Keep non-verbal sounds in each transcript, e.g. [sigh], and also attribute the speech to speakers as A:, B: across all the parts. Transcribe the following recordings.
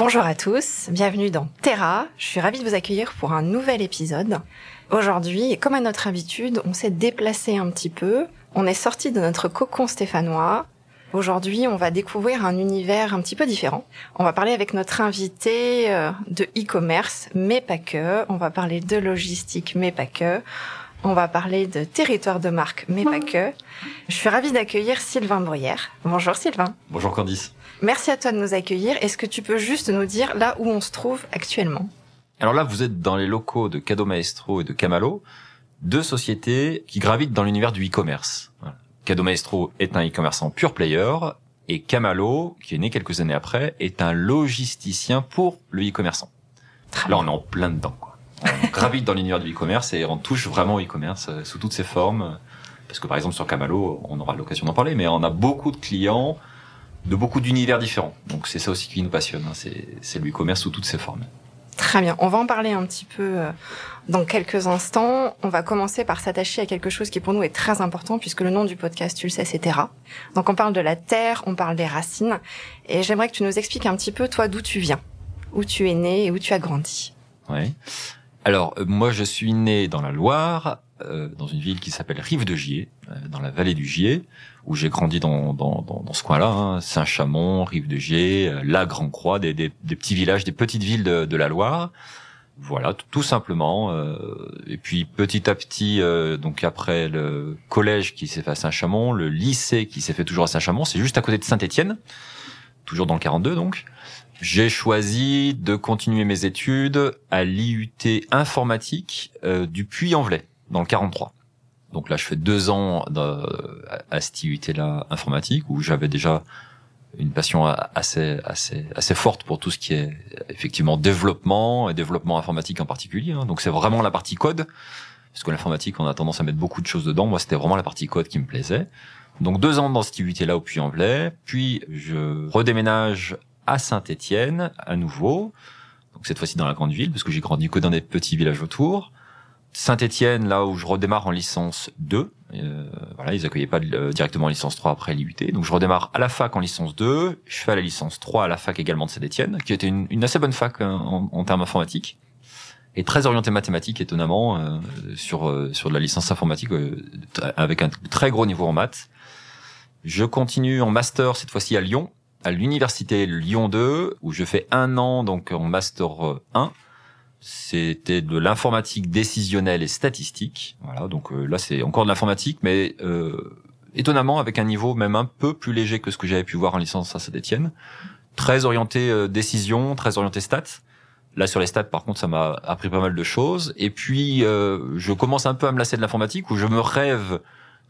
A: Bonjour à tous, bienvenue dans Terra. Je suis ravie de vous accueillir pour un nouvel épisode. Aujourd'hui, comme à notre habitude, on s'est déplacé un petit peu. On est sorti de notre cocon stéphanois. Aujourd'hui, on va découvrir un univers un petit peu différent. On va parler avec notre invité euh, de e-commerce, mais pas que. On va parler de logistique, mais pas que. On va parler de territoire de marque, mais pas que. Je suis ravie d'accueillir Sylvain Bruyère. Bonjour Sylvain.
B: Bonjour Candice.
A: Merci à toi de nous accueillir. Est-ce que tu peux juste nous dire là où on se trouve actuellement?
B: Alors là, vous êtes dans les locaux de Cado Maestro et de Camalo, deux sociétés qui gravitent dans l'univers du e-commerce. Cado Maestro est un e-commerçant pure player et Camalo, qui est né quelques années après, est un logisticien pour le e-commerçant. Là, on est en plein dedans. Quoi. On [laughs] gravite dans l'univers du e-commerce et on touche vraiment au e-commerce euh, sous toutes ses formes. Parce que par exemple sur Camalo, on aura l'occasion d'en parler, mais on a beaucoup de clients de beaucoup d'univers différents. Donc c'est ça aussi qui nous passionne, hein. c'est le e-commerce sous toutes ses formes.
A: Très bien, on va en parler un petit peu euh, dans quelques instants. On va commencer par s'attacher à quelque chose qui pour nous est très important puisque le nom du podcast, tu le sais, c'est Terra. Donc on parle de la terre, on parle des racines et j'aimerais que tu nous expliques un petit peu toi d'où tu viens, où tu es né et où tu as grandi.
B: Ouais. Alors euh, moi je suis né dans la Loire, euh, dans une ville qui s'appelle Rive de Gier, euh, dans la vallée du Gier, où j'ai grandi dans, dans, dans, dans ce coin-là, hein, Saint-Chamond, Rive de Gier, euh, La Grand Croix, des, des, des, petits villages, des petites villes de, de la Loire. Voilà, tout, simplement. et puis petit à petit, donc après le collège qui s'est fait à Saint-Chamond, le lycée qui s'est fait toujours à Saint-Chamond, c'est juste à côté de Saint-Étienne, toujours dans le 42 donc. J'ai choisi de continuer mes études à l'IUT informatique du Puy-en-Velay dans le 43. Donc là, je fais deux ans à cette IUT-là informatique où j'avais déjà une passion assez assez assez forte pour tout ce qui est effectivement développement et développement informatique en particulier. Hein. Donc c'est vraiment la partie code parce que l'informatique, on a tendance à mettre beaucoup de choses dedans. Moi, c'était vraiment la partie code qui me plaisait. Donc deux ans dans cette IUT-là au Puy-en-Velay, puis je redéménage à Saint-Étienne à nouveau. Donc cette fois-ci dans la grande ville parce que j'ai grandi que dans des petits villages autour. Saint-Étienne, là où je redémarre en licence 2. Euh, voilà, ils accueillaient pas euh, directement en licence 3 après l'IUT. Donc je redémarre à la fac en licence 2. Je fais la licence 3 à la fac également de Saint-Étienne, qui était une, une, assez bonne fac hein, en, en, termes informatiques. Et très orientée mathématiques, étonnamment, euh, sur euh, sur de la licence informatique, euh, avec un très gros niveau en maths. Je continue en master, cette fois-ci à Lyon, à l'université Lyon 2, où je fais un an donc en master 1 c'était de l'informatique décisionnelle et statistique. Voilà, donc euh, là c'est encore de l'informatique, mais euh, étonnamment avec un niveau même un peu plus léger que ce que j'avais pu voir en licence à Saint-Étienne. Très orienté euh, décision, très orienté stats. Là sur les stats par contre ça m'a appris pas mal de choses. Et puis euh, je commence un peu à me lasser de l'informatique où je me rêve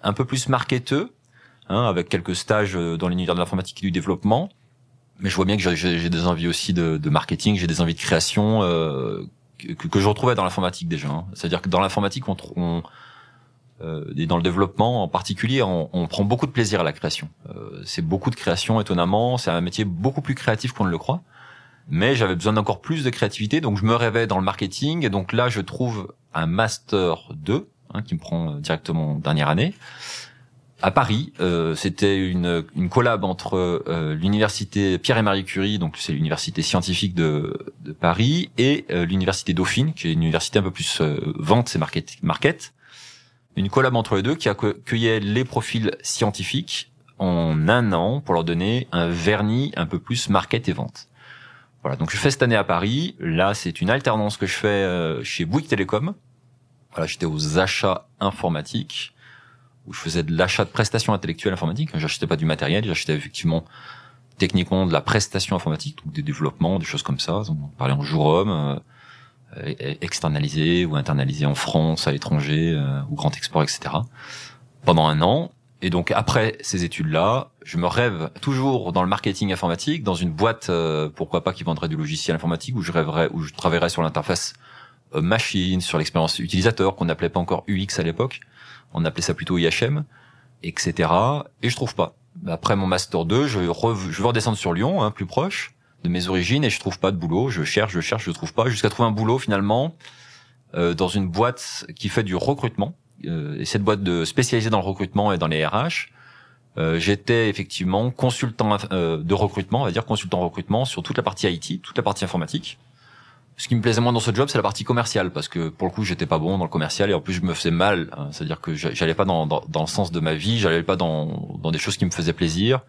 B: un peu plus marketeux, hein, avec quelques stages dans l'univers de l'informatique et du développement. Mais je vois bien que j'ai des envies aussi de, de marketing, j'ai des envies de création euh, que, que, je retrouvais dans l'informatique déjà. Hein. C'est-à-dire que dans l'informatique, on, on euh, dans le développement en particulier, on, on, prend beaucoup de plaisir à la création. Euh, c'est beaucoup de création, étonnamment. C'est un métier beaucoup plus créatif qu'on ne le croit. Mais j'avais besoin d'encore plus de créativité, donc je me rêvais dans le marketing. Et donc là, je trouve un master 2 hein, qui me prend directement dernière année à Paris. Euh, c'était une, une collab entre euh, l'université Pierre et Marie Curie, donc c'est l'université scientifique de, de Paris, et euh, l'université Dauphine, qui est une université un peu plus euh, vente et market, market. Une collab entre les deux qui accueillait les profils scientifiques en un an pour leur donner un vernis un peu plus market et vente. Voilà, donc je fais cette année à Paris. Là, c'est une alternance que je fais euh, chez Bouygues Télécom. Voilà, j'étais aux achats informatiques où je faisais de l'achat de prestations intellectuelles informatiques. J'achetais pas du matériel, j'achetais effectivement techniquement de la prestation informatique, donc des développements, des choses comme ça. On parlait en jour homme, euh, externalisé ou internalisé en France, à l'étranger, euh, ou grand export, etc. Pendant un an. Et donc après ces études-là, je me rêve toujours dans le marketing informatique, dans une boîte, euh, pourquoi pas qui vendrait du logiciel informatique, où je rêverais, où je travaillerais sur l'interface euh, machine, sur l'expérience utilisateur, qu'on n'appelait pas encore UX à l'époque, on appelait ça plutôt IHM, etc. Et je trouve pas. Après mon master 2, je, je veux redescendre sur Lyon, hein, plus proche de mes origines, et je trouve pas de boulot. Je cherche, je cherche, je trouve pas, jusqu'à trouver un boulot finalement euh, dans une boîte qui fait du recrutement euh, et cette boîte de spécialisée dans le recrutement et dans les RH, euh, j'étais effectivement consultant euh, de recrutement, on va dire consultant recrutement sur toute la partie IT, toute la partie informatique. Ce qui me plaisait moins dans ce job, c'est la partie commerciale, parce que pour le coup, j'étais pas bon dans le commercial et en plus, je me faisais mal. Hein. C'est-à-dire que j'allais pas dans, dans, dans, le sens de ma vie, j'allais pas dans, dans des choses qui me faisaient plaisir.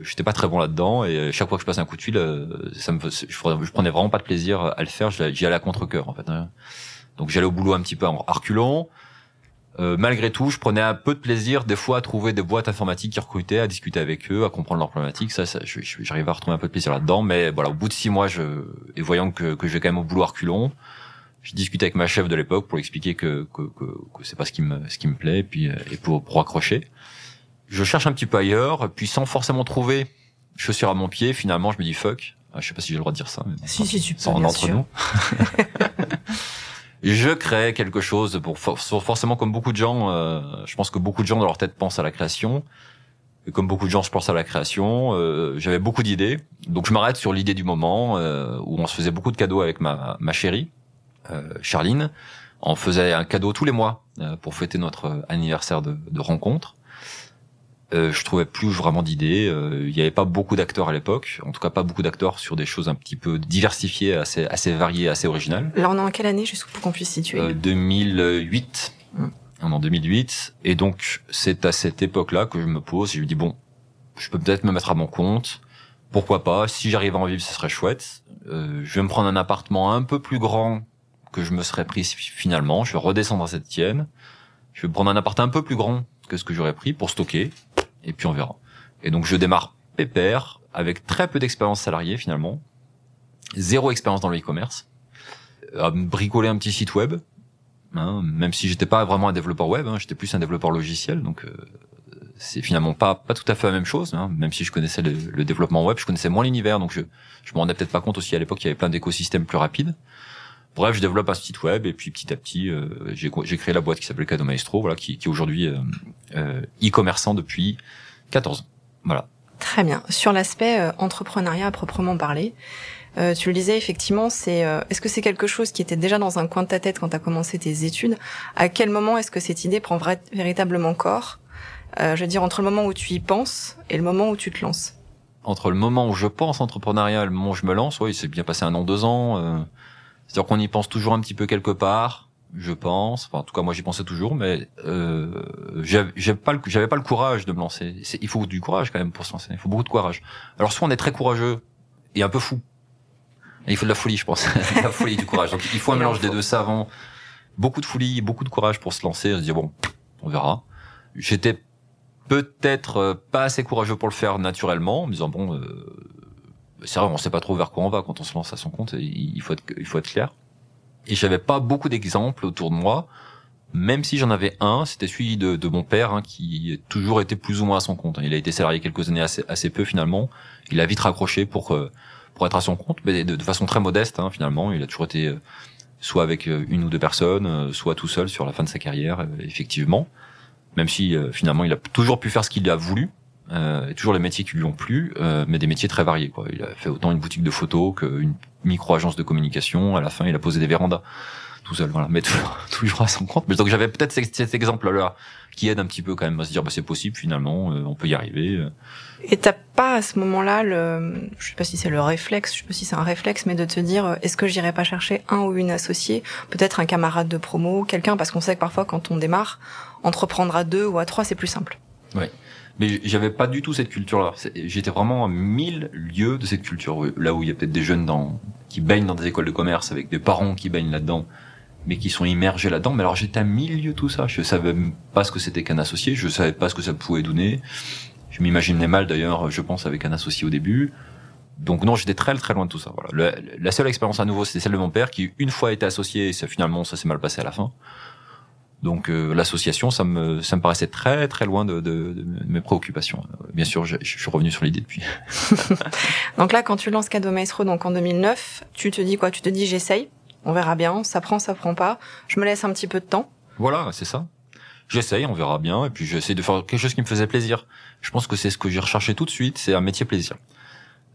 B: J'étais pas très bon là-dedans et chaque fois que je passais un coup de fil, ça me, je, je prenais vraiment pas de plaisir à le faire. J'y allais à contre cœur en fait. Hein. Donc j'allais au boulot un petit peu en reculant. Euh, malgré tout, je prenais un peu de plaisir des fois à trouver des boîtes informatiques qui recrutaient, à discuter avec eux, à comprendre leurs problématiques. Ça, ça j'arrivais à retrouver un peu de plaisir là-dedans. Mais voilà, au bout de six mois, je, et voyant que, que je vais quand même au boulot reculons, je discutais avec ma chef de l'époque pour expliquer que, que, que, que c'est pas ce qui me, ce qui me plaît, et puis et pour, pour accrocher. Je cherche un petit peu ailleurs, puis sans forcément trouver chaussures à mon pied, finalement, je me dis fuck. Ah, je sais pas si j'ai le droit de dire ça. Mais
A: si, si, tu peux,
B: entre nous. [laughs] je crée quelque chose pour forcément comme beaucoup de gens euh, je pense que beaucoup de gens dans leur tête pensent à la création. Et comme beaucoup de gens je pense à la création. Euh, j'avais beaucoup d'idées. Donc je m'arrête sur l'idée du moment euh, où on se faisait beaucoup de cadeaux avec ma, ma chérie Charline. On faisait un cadeau tous les mois pour fêter notre anniversaire de, de rencontre euh, je trouvais plus vraiment d'idées. Euh, il n'y avait pas beaucoup d'acteurs à l'époque, en tout cas pas beaucoup d'acteurs sur des choses un petit peu diversifiées, assez, assez variées, assez originales.
A: Là, on est en quelle année, juste pour qu'on puisse situer
B: euh, 2008. Mmh. On est en 2008. Et donc, c'est à cette époque-là que je me pose et je me dis, bon, je peux peut-être me mettre à mon compte. Pourquoi pas? Si j'arrive à en vivre, ce serait chouette. Euh, je vais me prendre un appartement un peu plus grand que je me serais pris finalement. Je vais redescendre à cette tienne. Je vais prendre un appart un peu plus grand que ce que j'aurais pris pour stocker et puis on verra. Et donc je démarre pépère avec très peu d'expérience salariée finalement, zéro expérience dans le e-commerce, à bricoler un petit site web, hein, même si j'étais pas vraiment un développeur web, hein, j'étais plus un développeur logiciel, donc euh, c'est finalement pas pas tout à fait la même chose. Hein, même si je connaissais le, développement web, je connaissais moins l'univers, donc je je me rendais peut-être pas compte aussi à l'époque qu'il y avait plein d'écosystèmes plus rapides. Bref, je développe un site web et puis petit à petit, euh, j'ai créé la boîte qui s'appelle Cadeau Maestro, voilà, qui, qui est aujourd'hui euh, euh, e-commerçant depuis 14 ans. Voilà.
A: Très bien. Sur l'aspect euh, entrepreneuriat à proprement parler, euh, tu le disais effectivement, c'est est-ce que c'est quelque chose qui était déjà dans un coin de ta tête quand tu as commencé tes études? À quel moment est-ce que cette idée prend véritablement corps? Je veux dire entre le moment où tu y penses et le moment où tu te lances.
B: Entre le moment où je pense entrepreneuriat et le moment où je me lance, oui, c'est bien passé un an, deux ans. C'est-à-dire qu'on y pense toujours un petit peu quelque part, je pense. Enfin, en tout cas, moi, j'y pensais toujours, mais euh, j'avais pas le, j'avais pas le courage de me lancer. Il faut du courage quand même pour se lancer. Il faut beaucoup de courage. Alors, soit on est très courageux et un peu fou. Et il faut de la folie, je pense. [laughs] la folie du courage. Donc, il faut un mélange des deux savants. Beaucoup de folie, beaucoup de courage pour se lancer. Se dire bon, on verra. J'étais peut-être pas assez courageux pour le faire naturellement, en me disant bon, euh, c'est vrai, on sait pas trop vers quoi on va quand on se lance à son compte. Il faut être, il faut être clair. Et j'avais pas beaucoup d'exemples autour de moi, même si j'en avais un, c'était celui de, de mon père, hein, qui a toujours été plus ou moins à son compte. Il a été salarié quelques années assez, assez peu finalement. Il a vite raccroché pour euh, pour être à son compte, mais de, façon très modeste hein, finalement. Il a toujours été euh, soit avec euh, une ou deux personnes, soit tout seul sur la fin de sa carrière, effectivement. Même si finalement il a toujours pu faire ce qu'il a voulu, et toujours les métiers qui lui ont plu, euh, mais des métiers très variés. Quoi. Il a fait autant une boutique de photos qu'une micro-agence de communication. À la fin, il a posé des vérandas tout seul. Voilà, mais toujours, [laughs] toujours à son compte. Mais donc j'avais peut-être cet, exemple-là qui aide un petit peu quand même à se dire bah c'est possible finalement, euh, on peut y arriver. Euh.
A: Et t'as pas à ce moment-là le, je sais pas si c'est le réflexe, je sais pas si c'est un réflexe, mais de te dire euh, est-ce que j'irai pas chercher un ou une associée, peut-être un camarade de promo, quelqu'un, parce qu'on sait que parfois quand on démarre, entreprendre à deux ou à trois c'est plus simple.
B: Oui. Mais j'avais pas du tout cette culture-là. J'étais vraiment à mille lieues de cette culture. Là où il y a peut-être des jeunes qui baignent dans des écoles de commerce avec des parents qui baignent là-dedans, mais qui sont immergés là-dedans. Mais alors j'étais à mille lieues tout ça. Je savais pas ce que c'était qu'un associé. Je savais pas ce que ça pouvait donner. Je m'imaginais mal d'ailleurs, je pense, avec un associé au début. Donc non, j'étais très très loin de tout ça. Voilà. la seule expérience à nouveau, c'était celle de mon père qui une fois été associé et ça, finalement ça s'est mal passé à la fin. Donc euh, l'association, ça me ça me paraissait très très loin de, de, de mes préoccupations. Bien sûr, je, je suis revenu sur l'idée depuis. [laughs]
A: donc là, quand tu lances Cadeau Maestro, donc en 2009, tu te dis quoi? Tu te dis j'essaye, on verra bien, ça prend, ça prend pas. Je me laisse un petit peu de temps.
B: Voilà, c'est ça. J'essaye, on verra bien, et puis j'essaie de faire quelque chose qui me faisait plaisir. Je pense que c'est ce que j'ai recherché tout de suite, c'est un métier plaisir.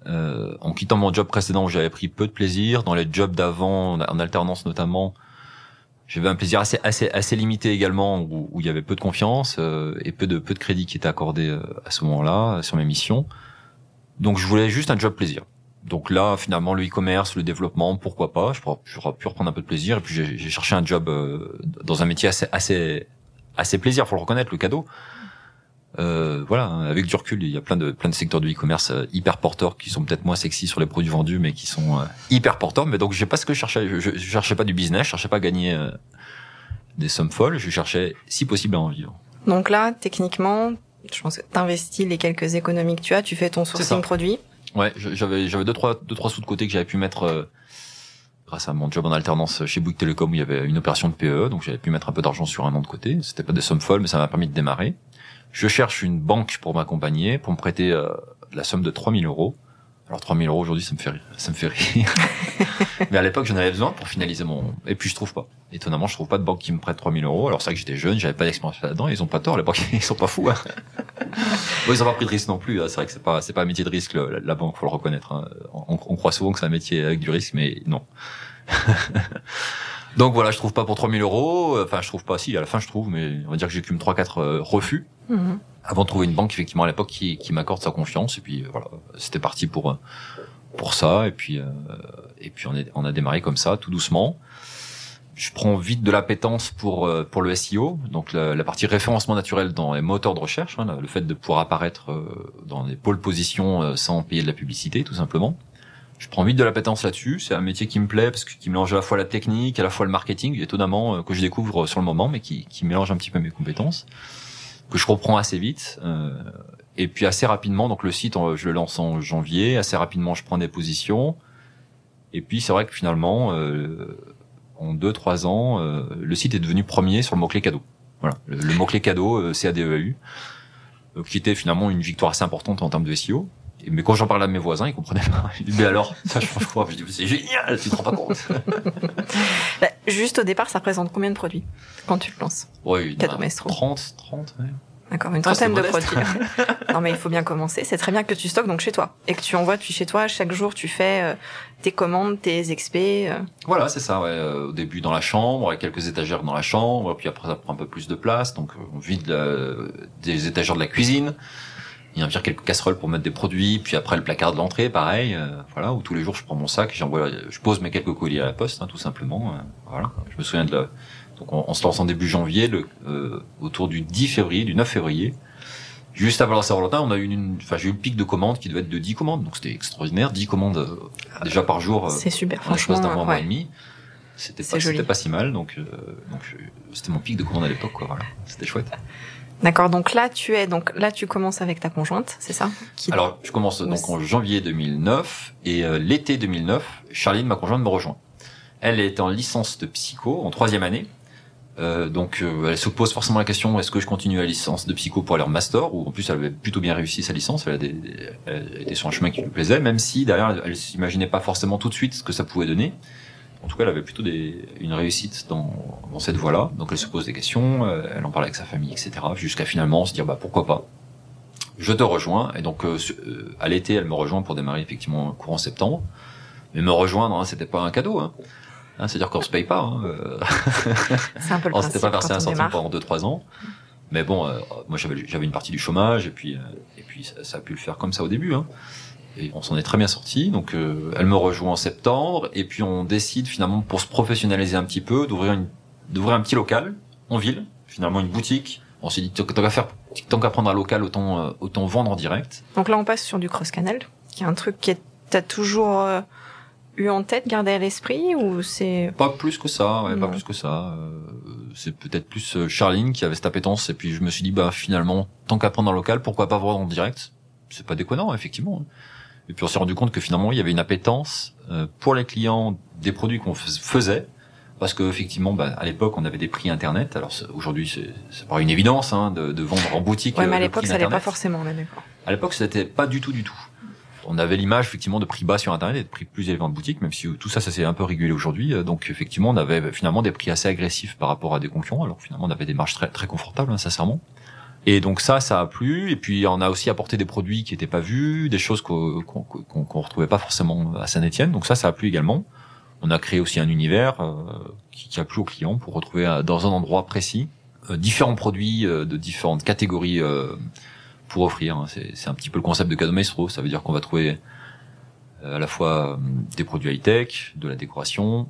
B: Euh, en quittant mon job précédent où j'avais pris peu de plaisir, dans les jobs d'avant, en alternance notamment, j'avais un plaisir assez assez assez limité également où, où il y avait peu de confiance euh, et peu de peu de crédit qui était accordé euh, à ce moment-là sur mes missions. Donc je voulais juste un job plaisir. Donc là finalement le e-commerce, le développement, pourquoi pas Je pourrais pu reprendre un peu de plaisir et puis j'ai cherché un job euh, dans un métier assez assez assez plaisir, faut le reconnaître, le cadeau. Euh, voilà, avec du recul, il y a plein de plein de secteurs du e-commerce euh, hyper porteurs qui sont peut-être moins sexy sur les produits vendus, mais qui sont euh, hyper porteurs. Mais donc, j'ai pas ce que je cherchais. Je, je, cherchais pas du business, je cherchais pas à gagner des sommes folles. Je cherchais, si possible, à en vivre.
A: Donc là, techniquement, je pense que t'investis les quelques économies que tu as, tu fais ton sourcing produit.
B: Ouais, j'avais j'avais deux trois deux trois sous de côté que j'avais pu mettre grâce à mon job en alternance chez Bouygues Telecom où il y avait une opération de PE, donc j'avais pu mettre un peu d'argent sur un an de côté. C'était pas des sommes folles, mais ça m'a permis de démarrer. Je cherche une banque pour m'accompagner, pour me prêter euh, la somme de 3000 euros. Alors 3000 euros aujourd'hui, ça me fait rire. Ça me fait rire. [laughs] Mais à l'époque, j'en avais besoin pour finaliser mon. Et puis je trouve pas. Étonnamment, je trouve pas de banque qui me prête 3000 euros. Alors c'est vrai que j'étais jeune, j'avais pas d'expérience là-dedans. Ils ont pas tort. À l'époque, [laughs] ils sont pas fous. Hein. [laughs] bon, ils ont pas pris de risque non plus. Hein. C'est vrai que c'est pas c'est pas un métier de risque la, banque, faut le reconnaître. Hein. On, on, croit souvent que c'est un métier avec du risque, mais non. Donc voilà, je trouve pas pour 3000 euros. Enfin, je trouve pas. Si, à la fin, je trouve, mais on va dire que j'ai qu'une trois quatre euh, refus mhm. avant de trouver une banque effectivement à l'époque qui, qui m'accorde sa confiance. Et puis euh, voilà, c'était parti pour euh, pour ça. Et puis et puis on, est, on a démarré comme ça, tout doucement. Je prends vite de l'appétence pour pour le SEO, donc la, partie référencement naturel dans les moteurs de recherche, hein, le fait de pouvoir apparaître dans des pôles positions sans payer de la publicité, tout simplement je prends vite de la pétence là-dessus. C'est un métier qui me plaît parce qu'il mélange à la fois la technique, à la fois le marketing, étonnamment euh, que je découvre sur le moment, mais qui, qui mélange un petit peu mes compétences, que je reprends assez vite. Euh, et puis assez rapidement, donc le site, je le lance en janvier. Assez rapidement, je prends des positions. Et puis c'est vrai que finalement, euh, en deux trois ans, le site est devenu premier sur le mot clé cadeau. Voilà, le, mot clé cadeau, CADEAU, qui était finalement une victoire assez importante en termes de SEO mais quand j'en parlais à mes voisins, ils comprenaient pas. Ils disaient, mais alors, ça change quoi? Je dis, c'est génial, tu te rends pas compte. [laughs]
A: Bah, juste au départ, ça représente combien de produits quand tu le lances?
B: Oui, 30, 30, ouais.
A: D'accord, une trentaine de produits. [laughs] non mais il faut bien commencer. C'est très bien que tu stockes donc chez toi et que tu envoies depuis chez toi. Chaque jour, tu fais euh, tes commandes, tes expés. Euh.
B: Voilà, c'est ça. Ouais. Euh, au début dans la chambre, avec quelques étagères dans la chambre, puis après ça prend un peu plus de place, donc on vide des étagères de la cuisine il y a quelques casseroles pour mettre des produits, puis après le placard de l'entrée, pareil, euh, voilà, où tous les jours je prends mon sac, j'envoie, je pose mes quelques colis à la poste, hein, tout simplement, euh, voilà. Je me souviens de la, donc on, se lance en début janvier, le, euh, autour du 10 février, du 9 février, juste avant la Saint-Valentin, on a eu une, enfin j'ai eu le pic de commandes qui devait être de 10 commandes, donc c'était extraordinaire, 10 commandes déjà par jour.
A: C'est super, franchement.
B: d'un mois, et demi. C'était pas, c'était pas si mal, donc, donc c'était mon pic de commandes à l'époque, quoi, voilà. C'était chouette.
A: D'accord, donc là tu es donc là tu commences avec ta conjointe, c'est ça?
B: Alors je commence donc en janvier 2009 et euh, l'été 2009, Charline, ma conjointe, me rejoint. Elle est en licence de psycho en troisième année, euh, donc euh, elle se pose forcément la question est-ce que je continue la licence de psycho pour aller en master ou en plus elle avait plutôt bien réussi sa licence, elle, a des, elle était sur un chemin qui lui plaisait, même si derrière elle s'imaginait pas forcément tout de suite ce que ça pouvait donner en tout cas, elle avait plutôt des, une réussite dans, dans cette voie-là. Donc, elle se pose des questions, euh, elle en parle avec sa famille, etc. Jusqu'à finalement se dire, bah pourquoi pas? Je te rejoins. Et donc, euh, euh, à l'été, elle me rejoint pour démarrer effectivement courant septembre. Mais me rejoindre, hein, c'était pas un cadeau. Hein. Hein, C'est-à-dire qu'on se paye pas. Hein.
A: C'est un peu le [laughs]
B: On s'était pas versé un centime pendant deux trois ans. Mais bon, moi j'avais une partie du chômage et puis et puis ça, ça, a pu le faire comme ça au début. Hein. Et on s'en est très bien sorti. Donc, euh, elle me rejoint en septembre, et puis on décide finalement pour se professionnaliser un petit peu, d'ouvrir une, d'ouvrir un petit local en ville, finalement une boutique. On s'est dit tant qu'à faire, tant qu'à prendre un local, autant euh, autant vendre en direct.
A: Donc là, on passe sur du cross canal, qui est un truc qui est t'as toujours euh, eu en tête, gardé à l'esprit, ou c'est
B: pas plus que ça, ouais, pas plus que ça. c'est peut-être plus Charline qui avait cette appétence, et puis je me suis dit bah finalement tant qu'à prendre un local, pourquoi pas vendre en direct? C'est pas déconnant, effectivement. Et puis on s'est rendu compte que finalement il y avait une appétence euh, pour les clients des produits qu'on faisait. parce que effectivement, bah, à l'époque, on avait des prix internet. Alors aujourd'hui, c'est pas une évidence hein, de, de, vendre en boutique.
A: Ouais, mais à l'époque, ça n'allait pas forcément, d'accord.
B: À l'époque, c'était pas du tout, du tout. On avait l'image effectivement de prix bas sur internet et de prix plus élevés en boutique, même si tout ça, ça s'est un peu régulé aujourd'hui. Donc effectivement, on avait finalement des prix assez agressifs par rapport à des concurrents. Alors finalement, on avait des marges très très confortables, hein, sincèrement. Et donc ça, ça a plu. Et puis on a aussi apporté des produits qui n'étaient pas vus, des choses qu'on qu'on retrouvait pas forcément à Saint-Etienne. Donc ça, ça a plu également. On a créé aussi un univers euh, qui, qui, a plu aux clients pour retrouver euh, dans un endroit précis euh, différents produits de différentes catégories pour offrir. Hein. C'est un petit peu le concept de cadeau maestro. Ça veut dire qu'on va trouver à la fois des produits high-tech, de la décoration,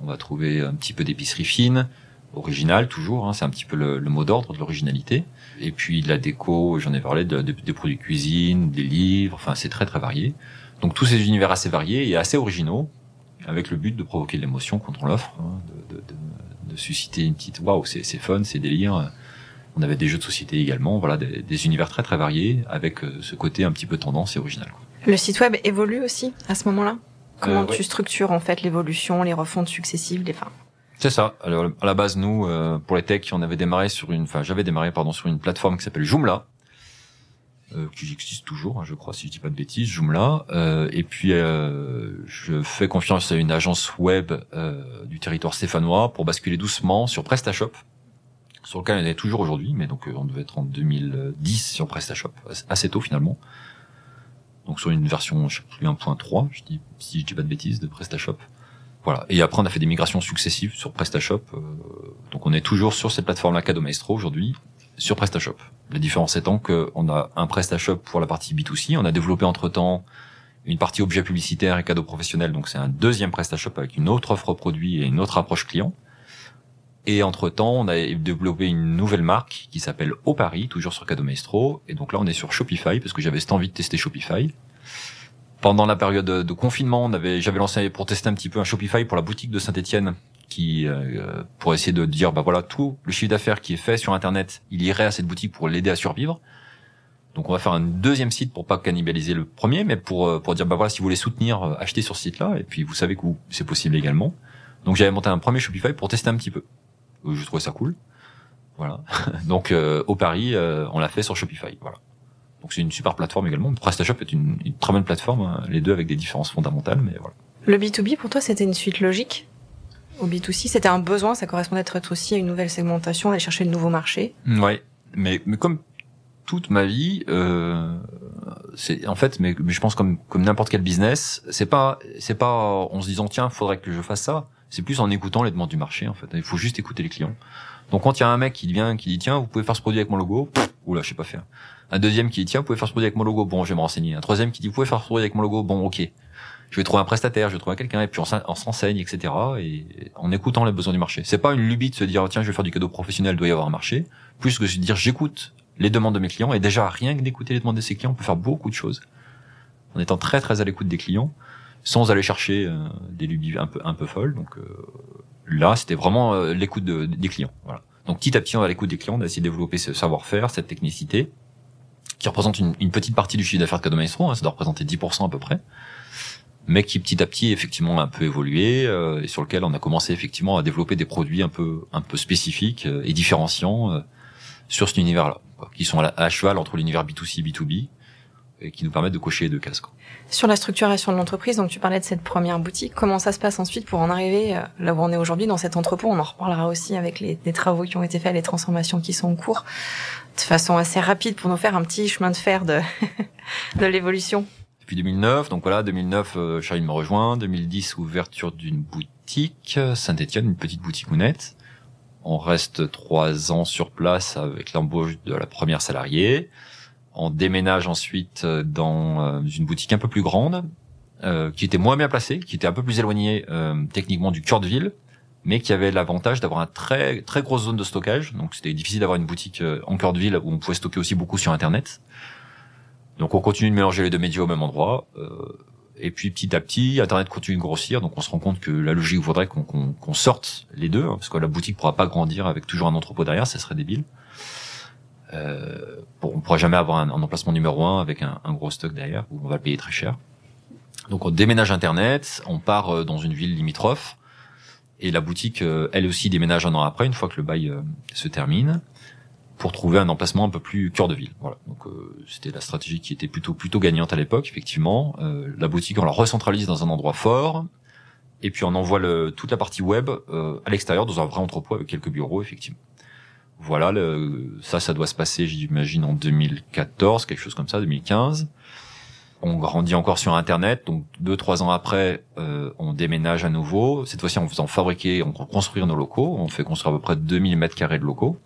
B: on va trouver un petit peu d'épicerie fine, original toujours, hein, c'est un petit peu le, mot d'ordre de l'originalité. Et puis de la déco, j'en ai parlé, de, des produits cuisine, des livres, enfin c'est très très varié. Donc tous ces univers assez variés et assez originaux, avec le but de provoquer de l'émotion quand on l'offre, hein, de, de, de, susciter une petite waouh, c'est fun, c'est délire. On avait des jeux de société également, voilà, des, des univers très très variés avec euh, ce côté un petit peu tendance et original. Quoi.
A: Le site web évolue aussi à ce moment-là? Comment euh, tu structures en fait l'évolution, les refontes successives, des fins
B: c'est ça. Alors, à la base, nous, euh, pour les techs, on avait démarré sur une, enfin, j'avais démarré, pardon, sur une plateforme qui s'appelle Joomla, euh, qui existe toujours, hein, je crois, si je dis pas de bêtises, Joomla. Euh, et puis, euh, je fais confiance à une agence web euh, du territoire stéphanois pour basculer doucement sur PrestaShop, sur lequel on est toujours aujourd'hui, mais donc on devait être en 2010 sur PrestaShop, assez tôt finalement. Donc sur une version, je sais plus 1.3, je dis si je dis pas de bêtises, de PrestaShop. Voilà. Et après, on a fait des migrations successives sur PrestaShop. Euh, donc, on est toujours sur cette plateforme-là Cadeau Maestro aujourd'hui, sur PrestaShop. La différence étant qu'on a un PrestaShop pour la partie B2C. On a développé entre-temps une partie objet publicitaire et cadeaux professionnels. Donc, c'est un deuxième PrestaShop avec une autre offre produit et une autre approche client. Et entre-temps, on a développé une nouvelle marque qui s'appelle Opari, toujours sur Cadeau Maestro. Et donc là, on est sur Shopify parce que j'avais cette envie de tester Shopify pendant la période de, confinement, on avait, j'avais lancé pour tester un petit peu un Shopify pour la boutique de Saint-Etienne, qui euh, pour essayer de dire, bah voilà, tout le chiffre d'affaires qui est fait sur Internet, il irait à cette boutique pour l'aider à survivre. Donc on va faire un deuxième site pour pas cannibaliser le premier, mais pour euh, pour dire, bah voilà, si vous voulez soutenir, euh, achetez sur ce site-là, et puis vous savez que c'est possible également. Donc j'avais monté un premier Shopify pour tester un petit peu. Je trouvais ça cool. Voilà. [laughs] Donc au Paris, on l'a fait sur Shopify. Voilà. Donc c'est une super plateforme également. PrestaShop est une, très bonne plateforme, hein, les deux avec des différences fondamentales, mais voilà.
A: Le B2B pour toi c'était une suite logique? Au B2C c'était un besoin, ça correspondait être aussi à une nouvelle segmentation, aller chercher de nouveaux marchés?
B: Ouais, mais, mais comme toute ma vie, euh, c'est en fait, mais, je pense comme comme n'importe quel business, c'est pas c'est pas en se disant tiens, faudrait que je fasse ça. C'est plus en écoutant les demandes du marché en fait. Il faut juste écouter les clients. Donc quand il y a un mec qui vient qui dit tiens, vous pouvez faire ce produit avec mon logo, oula, je sais pas faire. Un deuxième qui dit tiens, vous pouvez faire ce produit avec mon logo. Bon, je vais me renseigner. Un troisième qui dit vous pouvez faire ce produit avec mon logo. Bon, ok. Je vais trouver un prestataire, je vais trouver quelqu'un et puis on s'enseigne, etc. Et en écoutant les besoins du marché. C'est pas une lubie de se dire tiens, je vais faire du cadeau professionnel, doit y avoir un marché. Plus que de se dire j'écoute les demandes de mes clients et déjà rien que d'écouter les demandes de ses clients, on peut faire beaucoup de choses. En étant très très à l'écoute des clients, sans aller chercher euh, des lubies un peu un folles. Donc euh, là, c'était vraiment euh, l'écoute des clients. Donc petit à petit, on va à l'écoute des clients, on a essayé de développer ce savoir-faire, cette technicité qui représente une, petite partie du chiffre d'affaires de Cadeau Maestro, hein, ça doit représenter 10% à peu près, mais qui petit à petit effectivement a un peu évolué euh, et sur lequel on a commencé effectivement à développer des produits un peu un peu spécifiques euh, et différenciants euh, sur cet univers-là, qui sont à, cheval entre l'univers B2C et B2B et qui nous permettent de cocher les deux cases. Quoi.
A: Sur la structuration de l'entreprise, donc tu parlais de cette première boutique, comment ça se passe ensuite pour en arriver là où on est aujourd'hui dans cet entrepôt? On en reparlera aussi avec les, les, travaux qui ont été faits, les transformations qui sont en cours de façon assez rapide pour nous faire un petit chemin de fer de, [laughs] de l'évolution.
B: Depuis 2009, donc voilà, 2009, euh, Charlie me rejoint. 2010, ouverture d'une boutique, Saint-Etienne, une petite boutique mounette. On reste trois ans sur place avec l'embauche de la première salariée. On déménage ensuite euh, dans euh, une boutique un peu plus grande, euh, qui était moins bien placée, qui était un peu plus éloignée techniquement du cœur de ville, mais qui avait l'avantage d'avoir un très très grosse zone de stockage. Donc c'était difficile d'avoir une boutique en cœur de ville où on pouvait stocker aussi beaucoup sur Internet. Donc on continue de mélanger les deux médias au même endroit. Et puis petit à petit, Internet continue de grossir, donc on se rend compte que la logique voudrait qu'on sorte les deux, hein, parce que la boutique pourra pas grandir avec toujours un entrepôt derrière, ça serait débile. Pourra jamais avoir un, emplacement numéro un avec un, un, gros stock derrière, où on va le payer très cher. Donc on déménage Internet, on part euh, dans une ville limitrophe, Et la boutique, euh, elle aussi, déménage un an après, une fois que le bail euh, se termine, pour trouver un emplacement un peu plus cœur de ville. Voilà. Donc euh, c'était la stratégie qui était plutôt plutôt gagnante à l'époque, effectivement. la boutique, on la recentralise dans un endroit fort, et puis on envoie le, toute la partie web à l'extérieur dans un vrai entrepôt avec quelques bureaux, effectivement. Voilà, le, ça, ça doit se passer, j'imagine, en 2014, quelque chose comme ça, 2015 on grandit encore sur Internet. Donc deux trois ans après, euh, on déménage à nouveau. Cette fois-ci, en faisant fabriquer, on construire nos locaux. On fait construire à peu près 2000 mètres carrés de locaux,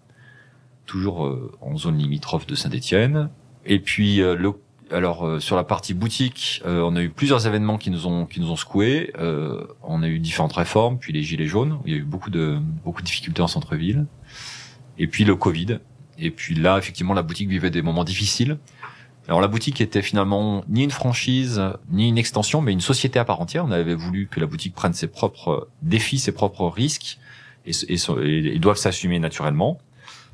B: toujours euh, en zone limitrophe de Saint-Étienne. Et puis euh, le, alors sur la partie boutique, on a eu plusieurs événements qui nous ont qui nous ont secoué. on a eu différentes réformes, puis les gilets jaunes. il y a eu beaucoup de beaucoup de difficultés en centre-ville. Et puis le Covid. Et puis là, effectivement, la boutique vivait des moments difficiles. Alors la boutique était finalement ni une franchise, ni une extension, mais une société à part entière. On avait voulu que la boutique prenne ses propres défis, ses propres risques, et, et, doivent s'assumer naturellement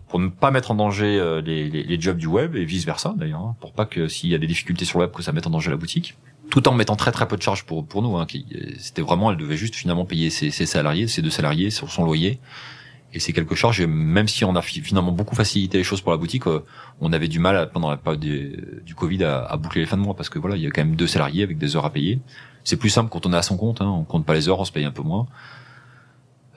B: pour ne pas mettre en danger euh, les, les, les jobs du web et vice versa d'ailleurs, hein, pour pas que s'il y a des difficultés sur le web que ça mette en danger la boutique, tout en mettant très très peu de charges pour pour nous. Hein, C'était vraiment, elle devait juste finalement payer ses, ses salariés, ses deux salariés sur son loyer et c'est quelque chose, même si on a finalement beaucoup facilité les choses pour la boutique, euh, on avait du mal pendant la période du Covid à, boucler les fins de mois parce que voilà, il y a quand même deux salariés avec des heures à payer. C'est plus simple quand on est à son compte, hein, on compte pas les heures, on se paye un peu moins.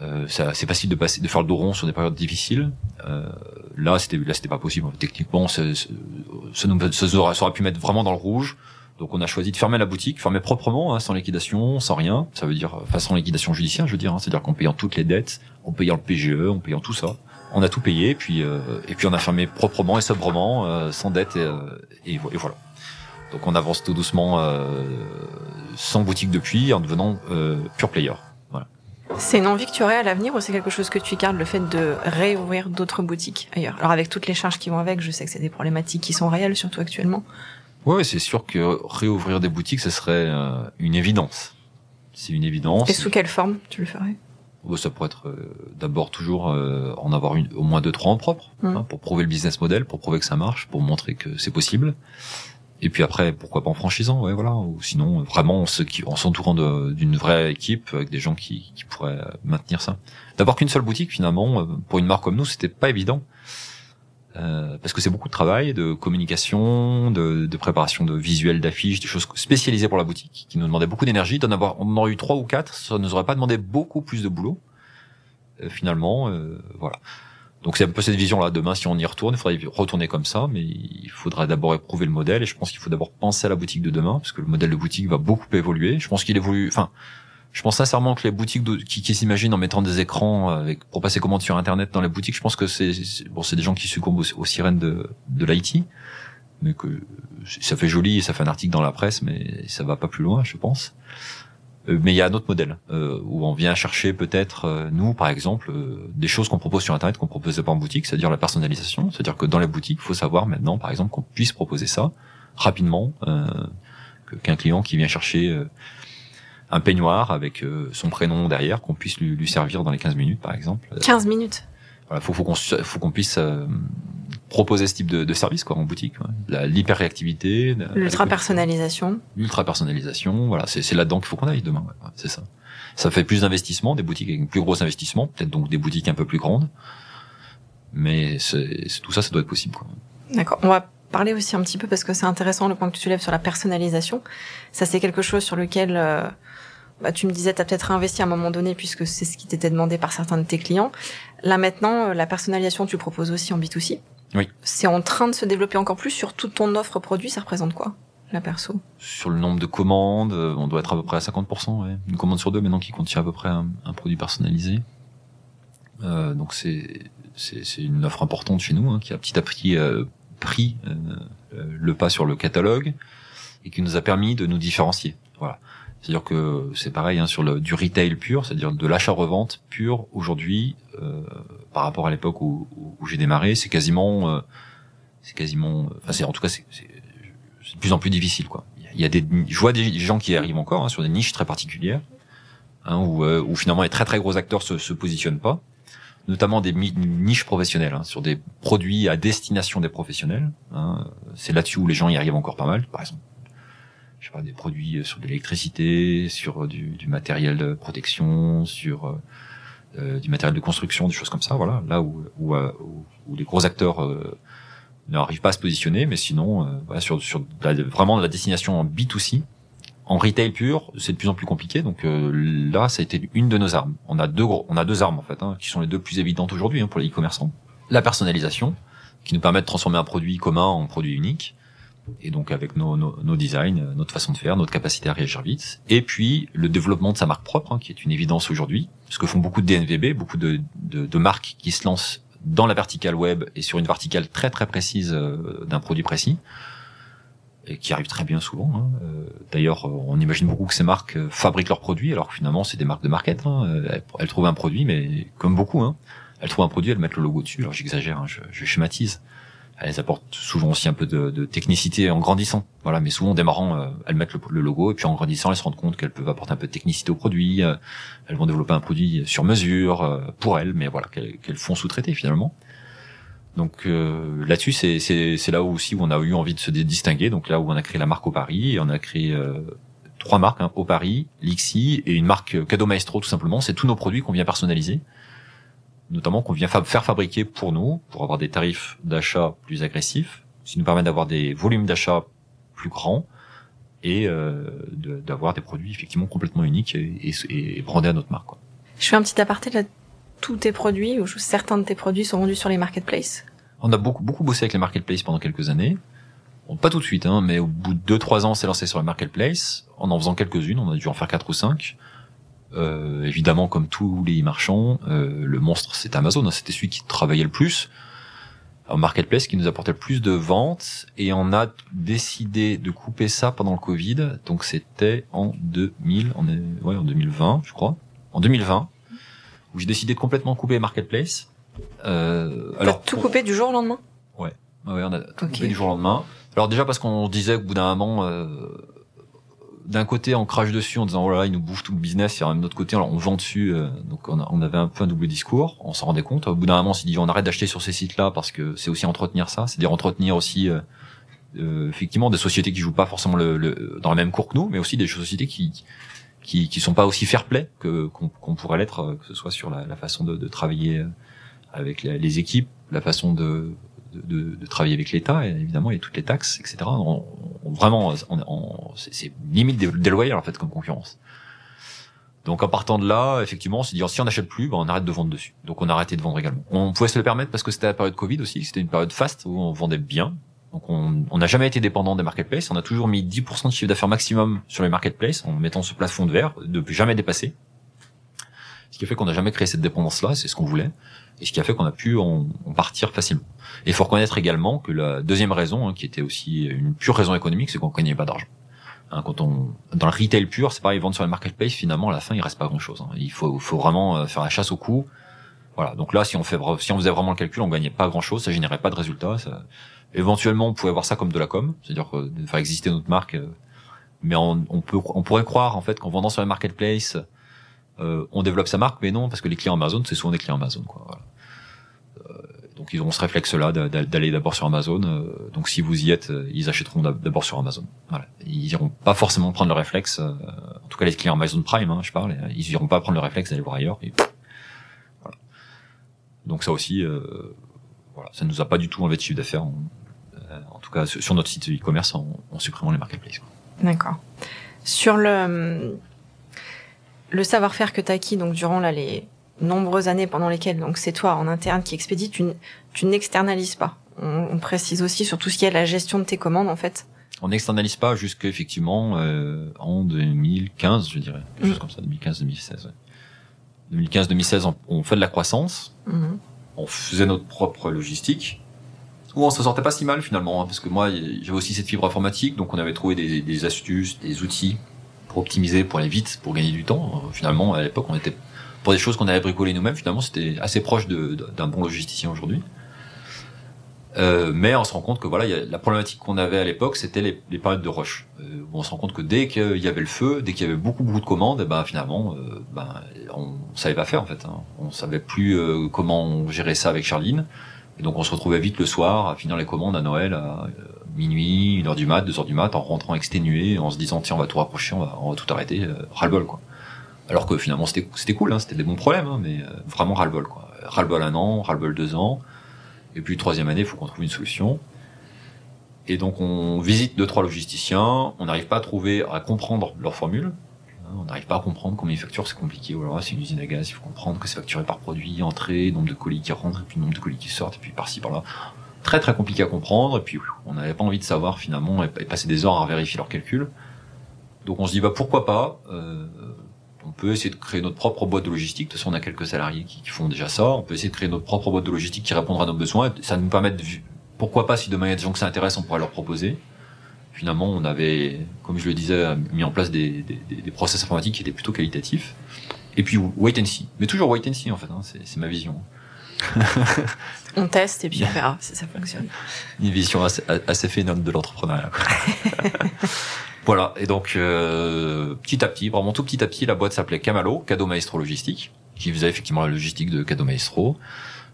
B: Euh, c'est facile de passer, de faire le dos rond sur des périodes difficiles. Euh, là, c'était là, c'était pas possible. Techniquement, ça, ça, ça, aurait pu mettre vraiment dans le rouge. Donc on a choisi de fermer la boutique, fermer proprement, hein, sans liquidation, sans rien. Ça veut dire euh, façon liquidation judiciaire, je veux dire. Hein, C'est-à-dire qu'en payant toutes les dettes, en payant le PGE, en payant tout ça, on a tout payé. Puis euh, et puis on a fermé proprement et sobrement, euh, sans dette et, et, voilà. Donc on avance tout doucement, sans boutique depuis, en devenant pure player. Voilà.
A: C'est une envie que tu aurais à l'avenir ou c'est quelque chose que tu gardes le fait de réouvrir d'autres boutiques ailleurs? Alors avec toutes les charges qui vont avec, je sais que c'est des problématiques qui sont réelles, surtout actuellement.
B: Oui, c'est sûr que réouvrir des boutiques, ce serait euh, une évidence. C'est une évidence.
A: Et sous quelle forme tu le ferais?
B: Oh, Ça pourrait être euh, d'abord toujours euh, en avoir une, au moins deux, trois en propre, mmh. hein, pour prouver le business model, pour prouver que ça marche, pour montrer que c'est possible. Et puis après, pourquoi pas en franchisant, ouais, voilà. Ou sinon, vraiment, en s'entourant d'une vraie équipe avec des gens qui, qui pourraient maintenir ça. D'avoir qu'une seule boutique, finalement, pour une marque comme nous, c'était pas évident. Euh, parce que c'est beaucoup de travail, de communication, de, de préparation de visuels, d'affiches, des choses spécialisées pour la boutique, qui nous demandaient beaucoup d'énergie. D'en avoir, on en aurait eu trois ou quatre, ça nous aurait pas demandé beaucoup plus de boulot. Euh, finalement, euh, voilà. Donc c'est un peu cette vision-là. Demain, si on y retourne, il faudrait retourner comme ça, mais il faudra d'abord éprouver le modèle. Et je pense qu'il faut d'abord penser à la boutique de demain, parce que le modèle de boutique va beaucoup évoluer. Je pense qu'il évolue. Enfin, je pense sincèrement que les boutiques qui, s'imaginent en mettant des écrans avec, pour passer commande sur Internet dans les boutiques, je pense que c'est bon, c'est des gens qui succombent aux, sirènes de, de l'IT, mais que ça fait joli et ça fait un article dans la presse, mais ça va pas plus loin, je pense. Euh, mais il y a un autre modèle euh, où on vient chercher peut-être euh, nous, par exemple, des choses qu'on propose sur Internet qu'on proposait pas en boutique, c'est-à-dire la personnalisation, c'est-à-dire que dans les boutiques, il faut savoir maintenant, par exemple, qu'on puisse proposer ça rapidement, qu'un client qui vient chercher un peignoir avec euh, son prénom derrière qu'on puisse lui, lui, servir dans les 15 minutes par exemple.
A: 15 minutes.
B: Voilà, faut, faut qu'on faut qu'on puisse euh, proposer ce type de, de, service quoi en boutique. Ouais. L'hyper réactivité,
A: l'ultra personnalisation.
B: L'ultra personnalisation, voilà, c'est là-dedans qu'il faut qu'on aille demain. Ouais, c'est ça. Ça fait plus d'investissement, des boutiques avec plus gros investissements, peut-être donc des boutiques un peu plus grandes. Mais c'est tout ça, ça doit être possible.
A: D'accord. On va parler aussi un petit peu parce que c'est intéressant le point que tu soulèves sur la personnalisation. Ça c'est quelque chose sur lequel euh, bah, tu me disais, tu as peut-être investi à un moment donné puisque c'est ce qui t'était demandé par certains de tes clients. Là maintenant, euh, la personnalisation, tu proposes aussi en B2C.
B: Oui.
A: C'est en train de se développer encore plus sur toute ton offre produit. Ça représente quoi la perso?
B: Sur le nombre de commandes, euh, on doit être à peu près à 50%. Ouais. Une commande sur deux maintenant qui contient à peu près un, produit personnalisé. Euh, donc c'est c'est une offre importante chez nous hein, qui a petit à petit euh, pris le pas sur le catalogue et qui nous a permis de nous différencier. Voilà. C'est-à-dire que c'est pareil hein, sur le, du retail pur, c'est-à-dire de l'achat-revente pur. Aujourd'hui, euh, par rapport à l'époque où, où j'ai démarré, c'est quasiment, euh, c'est quasiment, enfin c'est en tout cas c'est de plus en plus difficile quoi. Il y a des, je vois des gens qui arrivent encore hein, sur des niches très particulières, hein, où, euh, où finalement les très très gros acteurs se, se positionnent pas, notamment des niches professionnelles, hein, sur des produits à destination des professionnels. Hein. C'est là-dessus où les gens y arrivent encore pas mal, par exemple je sais des produits sur de l'électricité, sur du, du, matériel de protection, sur euh, du matériel de construction, des choses comme ça. Voilà, là où où, où, les gros acteurs n'arrivent pas à se positionner, mais sinon, voilà, sur sur vraiment de la destination en B2C, en retail pur, c'est de plus en plus compliqué. Donc là, ça a été une de nos armes. On a deux gros, on a deux armes en fait, hein, qui sont les deux plus évidentes aujourd'hui hein, pour les e-commerçants. La personnalisation, qui nous permet de transformer un produit commun en produit unique. Et donc avec nos, nos, nos designs, notre façon de faire, notre capacité à réagir vite. Et puis le développement de sa marque propre, hein, qui est une évidence aujourd'hui. Ce que font beaucoup de DNVB, beaucoup de, de, de, marques qui se lancent dans la verticale web et sur une verticale très très précise euh, d'un produit précis et qui arrive très bien souvent. Hein. Euh, d'ailleurs, on imagine beaucoup que ces marques euh, fabriquent leurs produits, alors que finalement, c'est des marques de market. Hein. Elles, trouvent un produit, mais comme beaucoup, hein, elles trouvent un produit, elles mettent le logo dessus. Alors j'exagère, hein, je, je, schématise. Elles apportent souvent aussi un peu de, de technicité en grandissant. Voilà, mais souvent en démarrant, euh, elles mettent le, logo et puis en grandissant, elles se rendent compte qu'elles peuvent apporter un peu de technicité au produit. Euh, elles vont développer un produit sur mesure euh, pour elles, mais voilà qu'elles font sous-traiter finalement. Donc là-dessus, c'est là où aussi où on a eu envie de se distinguer. Donc là où on a créé la marque au Paris, on a créé trois marques hein, au Paris, Lixi et une marque Cadeau Maestro tout simplement. C'est tous nos produits qu'on vient personnaliser notamment qu'on vient faire fabriquer pour nous, pour avoir des tarifs d'achat plus agressifs, ce qui nous permet d'avoir des volumes d'achat plus grands et euh, d'avoir des produits effectivement complètement uniques et, et, brandés à notre marque. Quoi.
A: Je fais un petit aparté là. Tous tes produits ou certains de tes produits sont vendus sur les marketplaces.
B: On a beaucoup beaucoup bossé avec les marketplaces pendant quelques années. Bon, pas tout de suite, hein, mais au bout de deux trois ans, on s'est lancé sur les marketplaces en en faisant quelques-unes. On a dû en faire quatre ou cinq. Euh, évidemment, comme tous les marchands, euh, le monstre c'est Amazon. Hein. C'était celui qui travaillait le plus en marketplace, qui nous apportait le plus de ventes, et on a décidé de couper ça pendant le Covid. Donc c'était en 2000, on est, ouais, en 2020, je crois, en 2020, où j'ai décidé de complètement couper les marketplaces.
A: Euh, alors tout coupé du jour au lendemain?
B: Ouais, ouais, on a tout coupé du jour au lendemain. Alors déjà parce qu'on disait qu'au bout d'un moment, euh, d'un côté on crache dessus en disant oh là là il nous bouffe tout le business et d'un autre côté on vend dessus euh, donc on, avait un peu un double discours on s'en rendait compte. Au bout d'un moment on s'est dit on arrête d'acheter sur ces sites là parce que c'est aussi entretenir ça c'est à dire entretenir aussi euh, euh, effectivement des sociétés qui jouent pas forcément le, dans la même cours que nous mais aussi des sociétés qui qui, qui sont pas aussi fair play que qu'on pourrait l'être que ce soit sur la, la façon de, de, travailler avec les équipes la façon de de, de, travailler avec l'État, évidemment, et toutes les taxes, etc. On, vraiment, c'est limite déloyal en fait comme concurrence. Donc en partant de là, effectivement, on s'est dit si on n'achète plus, ben, on arrête de vendre dessus. Donc on a arrêté de vendre également. On pouvait se le permettre parce que c'était la période Covid aussi, c'était une période faste où on vendait bien. Donc on n'a jamais été dépendant des marketplaces, on a toujours mis 10% de chiffre d'affaires maximum sur les marketplaces en mettant ce plafond de verre, de jamais dépasser. Ce qui fait qu'on n'a jamais créé cette dépendance-là, c'est ce qu'on voulait et ce qui a fait qu'on a pu en, partir facilement. Et il faut reconnaître également que la deuxième raison, hein, qui était aussi une pure raison économique, c'est qu'on gagnait pas d'argent. Hein, quand on dans le retail pur, c'est pareil, vendre sur les marketplace, finalement à la fin il reste pas grand chose. Hein. Il faut, faut vraiment euh, faire la chasse au coût. Voilà. Donc là, si on fait, si on faisait vraiment le calcul, on gagnait pas grand chose, ça générait pas de résultats. Ça... Éventuellement, on pouvait voir ça comme de la com, c'est-à-dire faire exister notre marque. Euh, mais on, peut, on pourrait croire en fait qu'en vendant sur les marketplaces, euh, on développe sa marque, mais non, parce que les clients Amazon, c'est souvent des clients Amazon. Quoi, voilà. Euh, donc ils auront ce réflexe-là d'aller d'abord sur Amazon. Euh, donc si vous y êtes, ils achèteront d'abord sur Amazon. Voilà. Ils iront pas forcément prendre le réflexe. en tout cas, les clients Amazon Prime, hein, je parle, ils iront pas prendre le réflexe d'aller voir ailleurs. Voilà. Donc ça aussi, voilà, ça nous a pas du tout enlevé de d'affaires. En, tout cas, sur notre site e-commerce, en, en supprimant les marketplaces.
A: D'accord. Sur le le savoir-faire que tu as acquis donc durant là, les nombreuses années pendant lesquelles donc c'est toi en interne qui expédie, tu, tu n'externalises pas. On, précise aussi sur tout ce qui est la gestion de tes commandes en fait.
B: On n'externalise pas jusqu'effectivement effectivement euh, en 2015, je dirais, quelque chose mm. comme ça, 2015-2016. 2015-2016, on, fait de la croissance, mm-hmm. on faisait notre propre logistique, où on se sortait pas si mal finalement, hein, parce que moi j'avais aussi cette fibre informatique, donc on avait trouvé des, des astuces, des outils optimiser, pour aller vite, pour gagner du temps. Euh, finalement, à l'époque, on était pour des choses qu'on avait bricolées nous-mêmes. Finalement, c'était assez proche d'un bon logisticien aujourd'hui. Euh, mais on se rend compte que voilà, la problématique qu'on avait à l'époque, c'était les, périodes de rush. Euh, on se rend compte que dès qu'il y avait le feu, dès qu'il y avait beaucoup beaucoup de commandes, et ben finalement, euh, ben on savait pas faire en fait. Hein. On savait plus comment gérer ça avec Charline. Et donc on se retrouvait vite le soir à finir les commandes à Noël minuit, une heure du mat, deux heures du mat, en rentrant exténué, en se disant tiens on va tout rapprocher, on va, tout arrêter, euh, ras-le-bol quoi. Alors que finalement c'était c'était cool, hein, c'était des bons problèmes, hein, mais euh, vraiment ras-le-bol quoi. Ras-le-bol un an, ras-le-bol deux ans, et puis troisième année, il faut qu'on trouve une solution. Et donc on visite deux trois logisticiens, on n'arrive pas à trouver à comprendre leur formule. Hein, On n'arrive pas à comprendre comment ils facturent, c'est compliqué. Ou alors c'est une usine à gaz, il faut comprendre que c'est facturé par produit, entrée, nombre de colis qui rentrent, et puis nombre de colis qui sortent, et puis par-ci par-là. Très très compliqué à comprendre. Et puis on n'avait pas envie de savoir finalement et, passer des heures à vérifier leurs calculs. Donc on se dit bah pourquoi pas. euh, on peut essayer de créer notre propre boîte de logistique. De toute façon, on a quelques salariés qui, font déjà ça. On peut essayer de créer notre propre boîte de logistique qui répondra à nos besoins. Ça nous permet de, pourquoi pas, si demain il y a des gens que ça intéresse, on pourrait leur proposer. Finalement, on avait, comme je le disais, mis en place des, des, des- process informatiques qui étaient plutôt qualitatifs. Et puis, wait and see. Mais toujours wait and see, en fait. hein. C'est ma vision. [laughs]
A: On teste et puis on verra si ça fonctionne.
B: Une vision assez, assez phénomène de l'entrepreneuriat. [laughs] voilà. Et donc, euh, petit à petit, vraiment tout petit à petit, la boîte s'appelait Camalo, Cadeau Maestro Logistique, qui faisait effectivement la logistique de Cadeau Maestro.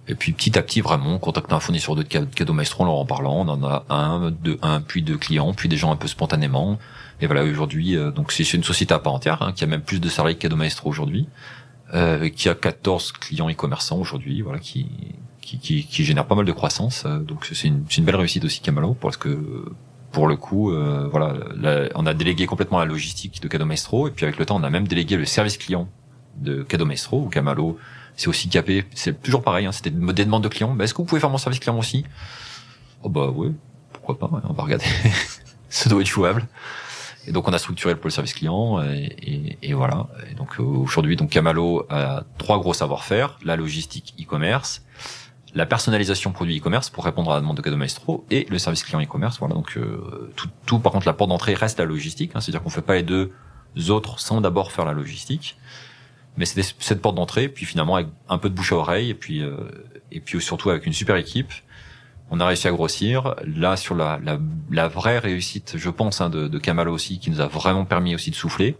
B: Et puis petit à petit, vraiment, on contactait un fournisseur de ca- Cadeau Maestro en leur en parlant. On en a un, deux, un, puis deux clients, puis des gens un peu spontanément. Et voilà, aujourd'hui, euh, donc c'est c'est une société à part entière, hein, qui a même plus de salariés que Cadeau Maestro aujourd'hui, euh, qui a 14 clients e-commerçants aujourd'hui, voilà, qui, qui, qui, qui génère pas mal de croissance. euh, donc c'est une, une belle réussite aussi Camalo parce que pour le coup, euh, voilà, la- on a délégué complètement la logistique de Cadeau Maestro et puis avec le temps, on a même délégué le service client de Cadeau Maestro ou Camalo. C'est aussi capé, c'est toujours pareil. Hein, C'était des demandes de clients. Bah, Est-ce que vous pouvez faire mon service client aussi? Oh bah ouais, pourquoi pas. ouais, on va regarder. [laughs] Ça doit être jouable. Et donc on a structuré le pôle service client et, et- et voilà. Et donc euh, aujourd'hui donc Camalo a trois gros savoir-faire la logistique e-commerce, la personnalisation produit e-commerce pour répondre à la demande de Cadeau Maestro et le service client e-commerce. Voilà donc euh, tout, tout par contre la porte d'entrée reste la logistique, hein, c'est-à-dire qu'on fait pas les deux autres sans d'abord faire la logistique. Mais c'était cette porte d'entrée, puis finalement avec un peu de bouche à oreille et puis euh, et puis surtout avec une super équipe on a réussi à grossir. Là, sur la, la, la vraie réussite, je pense, hein, de, de Kamalo aussi, qui nous a vraiment permis aussi de souffler,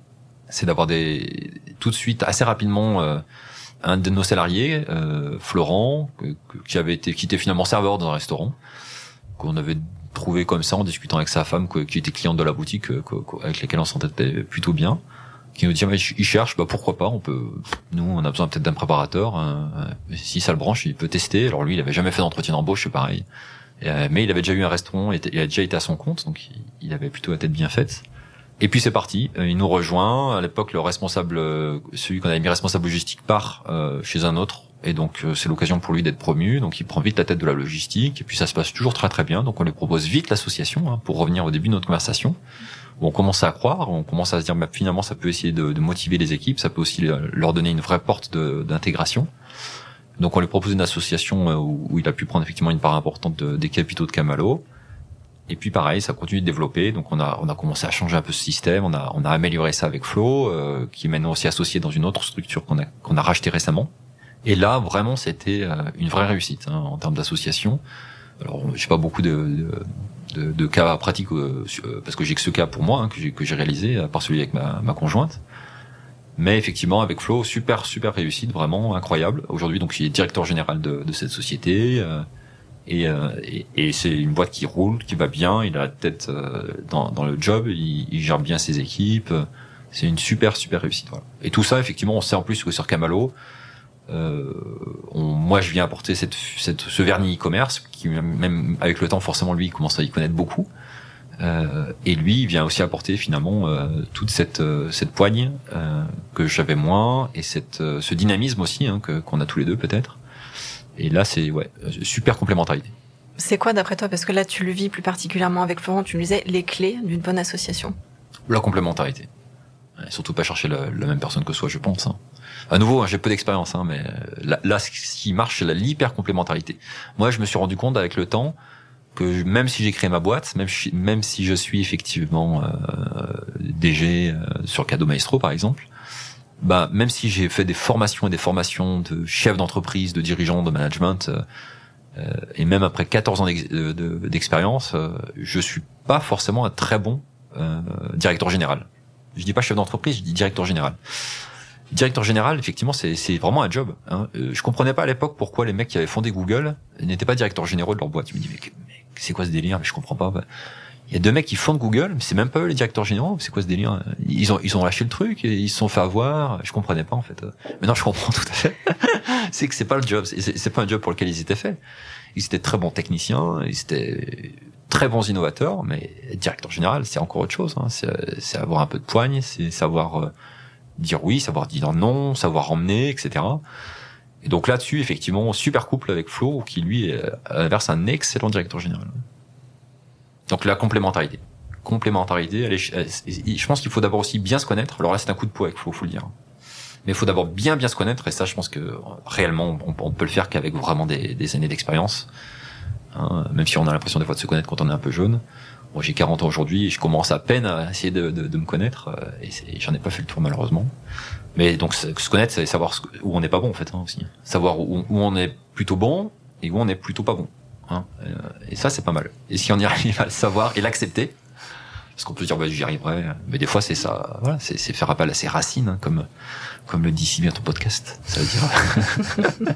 B: c'est d'avoir des tout de suite, assez rapidement, euh, un de nos salariés, euh, Florent, qui avait été, qui était finalement serveur dans un restaurant, qu'on avait trouvé comme ça en discutant avec sa femme, qui était cliente de la boutique, que- que- avec laquelle on s'entendait plutôt bien qui nous dit mais il cherche bah pourquoi pas on peut nous on a besoin peut-être d'un préparateur euh, si ça le branche il peut tester. Alors lui il avait jamais fait d'entretien d'embauche c'est pareil. Euh, mais il avait déjà eu un restaurant il, a déjà été à son compte donc il, avait plutôt la tête bien faite. Et puis c'est parti Euh, il nous rejoint. À l'époque le responsable celui qu'on avait mis responsable logistique part chez un autre. Et donc c'est l'occasion pour lui d'être promu. Donc il prend vite la tête de la logistique. Et puis ça se passe toujours très très bien. Donc on lui propose vite l'association hein, pour revenir au début de notre conversation on commence à croire, on commence à se dire bah, finalement ça peut essayer de, de motiver les équipes, ça peut aussi leur donner une vraie porte d'intégration. Donc on lui propose une association euh, où, où il a pu prendre effectivement une part importante de- des capitaux de Camalo. Et puis pareil, ça continue de développer. Donc on a on a commencé à changer un peu ce système, on a on a amélioré ça avec Flo, euh, qui est maintenant aussi associé dans une autre structure qu'on a qu'on a racheté récemment. Et là vraiment c'était euh, une vraie réussite hein, en termes d'association. Alors j'ai pas beaucoup de, de de, de cas pratiques euh, euh, parce que j'ai que ce cas pour moi hein, que j'ai réalisé à part celui avec ma, ma conjointe. Mais effectivement avec Flo super super réussite vraiment incroyable. Aujourd'hui donc il est directeur général de, de cette société euh, et, euh, et c'est une boîte qui roule qui va bien. Il a la tête euh, dans, dans le job. Il, il gère bien ses équipes. C'est une super super réussite voilà. et tout ça effectivement on sait en plus que sur Camalo euh, on, moi je viens apporter cette, cette, ce vernis e-commerce qui même avec le temps forcément lui il commence à y connaître beaucoup. Euh, et lui il vient aussi apporter finalement euh, toute cette euh, cette poigne euh, que j'avais moins et cette euh, ce dynamisme aussi hein, que qu'on a tous les deux peut-être. Et là c'est ouais super complémentarité.
A: C'est quoi d'après toi? Parce que là, tu le vis plus particulièrement avec Florent, tu nous disais les clés d'une bonne association.
B: la complémentarité. Surtout pas chercher la, la même personne que soi je pense hein. À nouveau hein, j'ai peu d'expérience hein, mais euh, là, là ce qui marche c'est l'hyper complémentarité moi je me suis rendu compte avec le temps que même si j'ai créé ma boîte même si, je suis effectivement euh, DG euh, sur Cadeau Maestro par exemple bah même si j'ai fait des formations et des formations de chef d'entreprise de dirigeant de management euh, euh, et même après 14 ans d'ex- de- de- d'expérience euh, je suis pas forcément un très bon euh, directeur général je dis pas chef d'entreprise, je dis directeur général. Directeur général, effectivement, c'est vraiment un job. Hein. Euh, je comprenais pas à l'époque pourquoi les mecs qui avaient fondé Google n'étaient pas directeurs généraux de leur boîte. Je me dis mais, mais c'est quoi ce délire? Je comprends pas. Bah, Il y a deux mecs qui font de Google, mais c'est même pas eux les directeurs généraux. C'est quoi ce délire? Ils ont ils ont lâché le truc, et ils se sont fait avoir. Je comprenais pas en fait. Maintenant je comprends tout à fait. [laughs] c'est que c'est pas le job, c'est pas un job pour lequel ils étaient faits. Ils étaient très bons techniciens, ils étaient très bons innovateurs, mais directeur général, c'est encore autre chose. Hein. C'est avoir un peu de poigne, c'est savoir euh, dire oui, savoir dire non, savoir emmener, etc. Et donc là-dessus, effectivement, super couple avec Flo, qui lui est à l'inverse un excellent directeur général. Donc la complémentarité. Complémentarité, allez, je pense qu'il faut d'abord aussi bien se connaître. Alors là, c'est un coup de poids avec Flo, faut le dire. Mais il faut d'abord bien bien se connaître, et ça, je pense que réellement, on, peut le faire qu'avec vraiment des, des années d'expérience. Hein, même si on a l'impression des fois de se connaître quand on est un peu jeune. Moi, j'ai 40 ans aujourd'hui je commence à peine à essayer de, de, me connaître euh, et j'en ai pas fait le tour malheureusement. Mais donc se connaître, c'est savoir où on n'est pas bon en fait hein, aussi. Savoir où, où, on est plutôt bon et où on est plutôt pas bon. Hein. Euh, et ça, c'est pas mal. Et si on y [laughs] arrive à le savoir et l'accepter, parce qu'on peut dire bah, j'y arriverai, mais des fois c'est ça, voilà, c'est faire appel à ses racines, hein, comme comme le dit si bien ton podcast. Ça veut dire [laughs]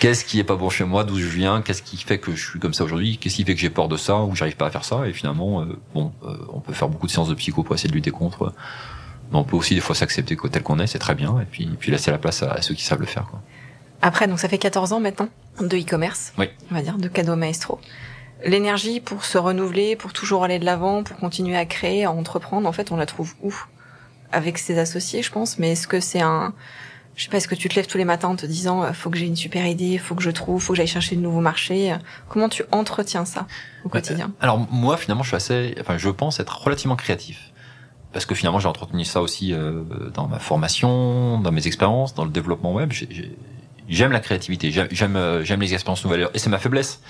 B: qu'est-ce qui est pas bon chez moi, d'où je viens, qu'est-ce qui fait que je suis comme ça aujourd'hui, qu'est-ce qui fait que j'ai peur de ça ou j'arrive pas à faire ça? Et finalement, euh, bon, euh, on peut faire beaucoup de séances de psycho pour essayer de lutter contre. Mais on peut aussi des fois s'accepter tel qu'on est, c'est très bien, et puis, puis laisser la place à, ceux qui savent le faire. Quoi.
A: Après, donc ça fait 14 ans maintenant de e-commerce,
B: oui.
A: on va dire, de cadeau maestro. L'énergie pour se renouveler, pour toujours aller de l'avant, pour continuer à créer, à entreprendre, en fait, on la trouve où? Avec ses associés, je pense, mais est-ce que c'est un je sais pas, est-ce que tu te lèves tous les matins en te disant euh, faut que j'ai une super idée, faut que je trouve, faut que j'aille chercher de nouveaux marchés. Comment tu entretiens ça au quotidien?
B: Alors moi finalement je suis assez, enfin je pense être relativement créatif parce que finalement j'ai entretenu ça aussi euh, dans ma formation, dans mes expériences, dans le développement web. J'aime la créativité, j'aime euh, j'aime les expériences nouvelles et c'est ma faiblesse.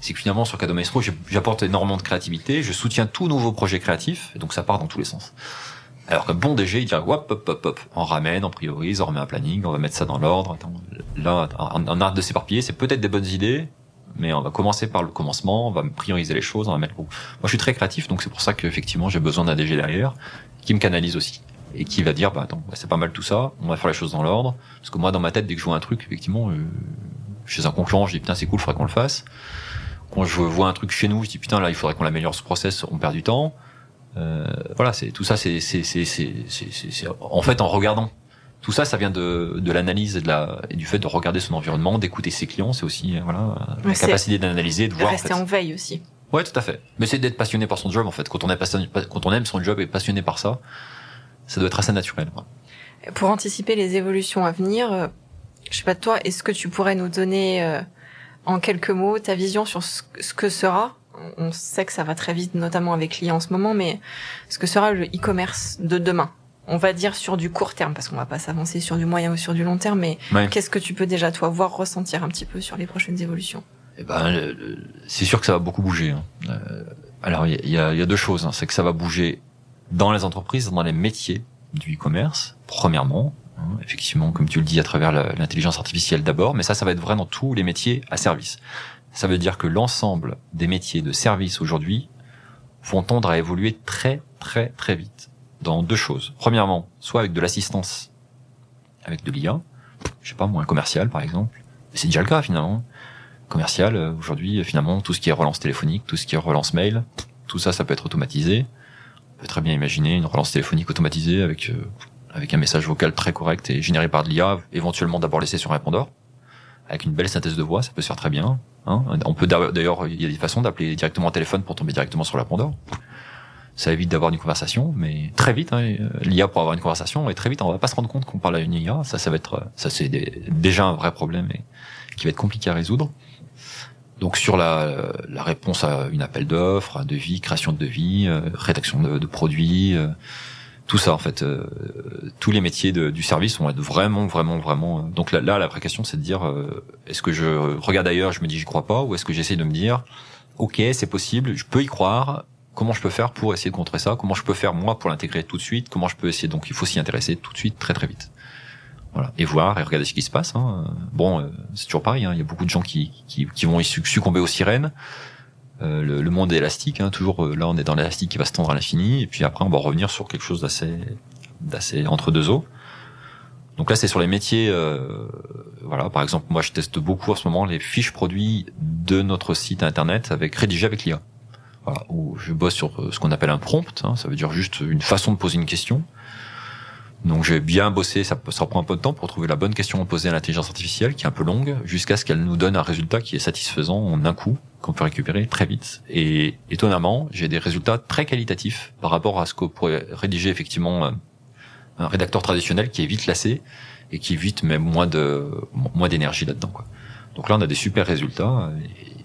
B: C'est que finalement sur Cadeau Maestro j'apporte énormément de créativité, je soutiens tout nouveau projet créatif, donc ça part dans tous les sens. Alors que bon DG, il dit hop, hop, hop, hop, on ramène, on priorise, on remet un planning, on va mettre ça dans l'ordre. Là, on arrête de s'éparpiller, c'est peut-être des bonnes idées, mais on va commencer par le commencement, on va prioriser les choses, on va mettre. Moi, je suis très créatif, donc c'est pour ça qu'effectivement, j'ai besoin d'un DG derrière qui me canalise aussi et qui va dire, bah attends, c'est pas mal tout ça, on va faire les choses dans l'ordre. Parce que moi, dans ma tête, dès que je vois un truc, effectivement, euh, chez un concurrent, je dis putain, c'est cool, faudrait qu'on le fasse. Quand je vois un truc chez nous, je dis putain, là, il faudrait qu'on l'améliore ce process, on perd du temps. Euh, voilà, c'est tout ça, c'est c'est c'est c'est en fait en regardant. Tout ça, ça vient de, de l'analyse et, de la, et du fait de regarder son environnement, d'écouter ses clients. C'est aussi euh, voilà la capacité d'analyser, de voir.
A: Rester en, veille aussi.
B: Ouais, tout à fait. Mais c'est d'être passionné par son job en fait. Quand on est passionné, quand on aime son job et passionné par ça, ça doit être assez naturel.
A: Pour anticiper les évolutions à venir, euh, je sais pas toi, est-ce que tu pourrais nous donner en quelques mots ta vision sur ce que sera on sait que ça va très vite, notamment avec l'IA en ce moment, mais ce que sera le e-commerce de demain? On va dire sur du court terme, parce qu'on va pas s'avancer sur du moyen ou sur du long terme, mais qu'est-ce que tu peux déjà, toi, voir, ressentir un petit peu sur les prochaines évolutions?
B: Eh ben, c'est sûr que ça va beaucoup bouger. Hein. Euh, alors, il y a, deux choses. Hein. C'est que ça va bouger dans les entreprises, dans les métiers du e-commerce, premièrement. Hein. effectivement, comme tu le dis, à travers l'intelligence artificielle d'abord, mais ça, ça va être vrai dans tous les métiers à service. Ça veut dire que l'ensemble des métiers de service aujourd'hui vont tendre à évoluer très très très vite dans deux choses. Premièrement, soit avec de l'assistance, avec de l'IA, je sais pas moi, un commercial par exemple. C'est déjà le cas finalement. Commercial, euh, aujourd'hui, finalement, tout ce qui est relance téléphonique, tout ce qui est relance mail, tout ça, ça peut être automatisé. On peut très bien imaginer une relance téléphonique automatisée avec euh, avec un message vocal très correct et généré par de l'IA, éventuellement d'abord laissé sur un répondeur avec une belle synthèse de voix, ça peut se faire très bien. Hein. On peut d'ailleurs, il y a des façons d'appeler directement au téléphone pour tomber directement sur l'appondeur. Ça évite d'avoir une conversation, mais très vite, hein, l'IA pour avoir une conversation, et très vite, on va pas se rendre compte qu'on parle à une IA. Ça, ça va être, ça c'est déjà un vrai problème et qui va être compliqué à résoudre. Donc sur la, la réponse à une appel d'offres, un devis, création de devis, euh, rédaction de, de produits, euh, tout ça en fait, euh, tous les métiers de, du service vont être vraiment, vraiment, vraiment. Euh, donc là, là la vraie question, c'est de dire, euh, est-ce que je regarde ailleurs, je me dis j'y crois pas, ou est-ce que j'essaie de me dire, ok, c'est possible, je peux y croire. Comment je peux faire pour essayer de contrer ça Comment je peux faire moi pour l'intégrer tout de suite Comment je peux essayer Donc il faut s'y intéresser tout de suite, très très vite. Voilà, et voir et regarder ce qui se passe. Hein. Bon, c'est toujours pareil. Hein. Il y a beaucoup de gens qui, qui, qui vont succomber aux sirènes. Euh, le, le, monde est élastique, hein, toujours euh, là on est dans l'élastique qui va se tendre à l'infini, et puis après on va revenir sur quelque chose d'assez d'assez entre deux eaux. Donc là c'est sur les métiers, euh, voilà par exemple moi je teste beaucoup en ce moment les fiches produits de notre site internet avec rédigé avec l'IA. voilà, je bosse sur euh, ce qu'on appelle un prompt. Hein, ça veut dire juste une façon de poser une question. Donc j'ai bien bossé, ça, ça prend un peu de temps pour trouver la bonne question à poser à l'intelligence artificielle, qui est un peu longue, jusqu'à ce qu'elle nous donne un résultat qui est satisfaisant en un coup, qu'on peut récupérer très vite. Et étonnamment, j'ai des résultats très qualitatifs par rapport à ce que pourrait rédiger effectivement euh, un rédacteur traditionnel qui est vite lassé et qui évite même moins de moins d'énergie là-dedans. Quoi. Donc là, on a des super résultats.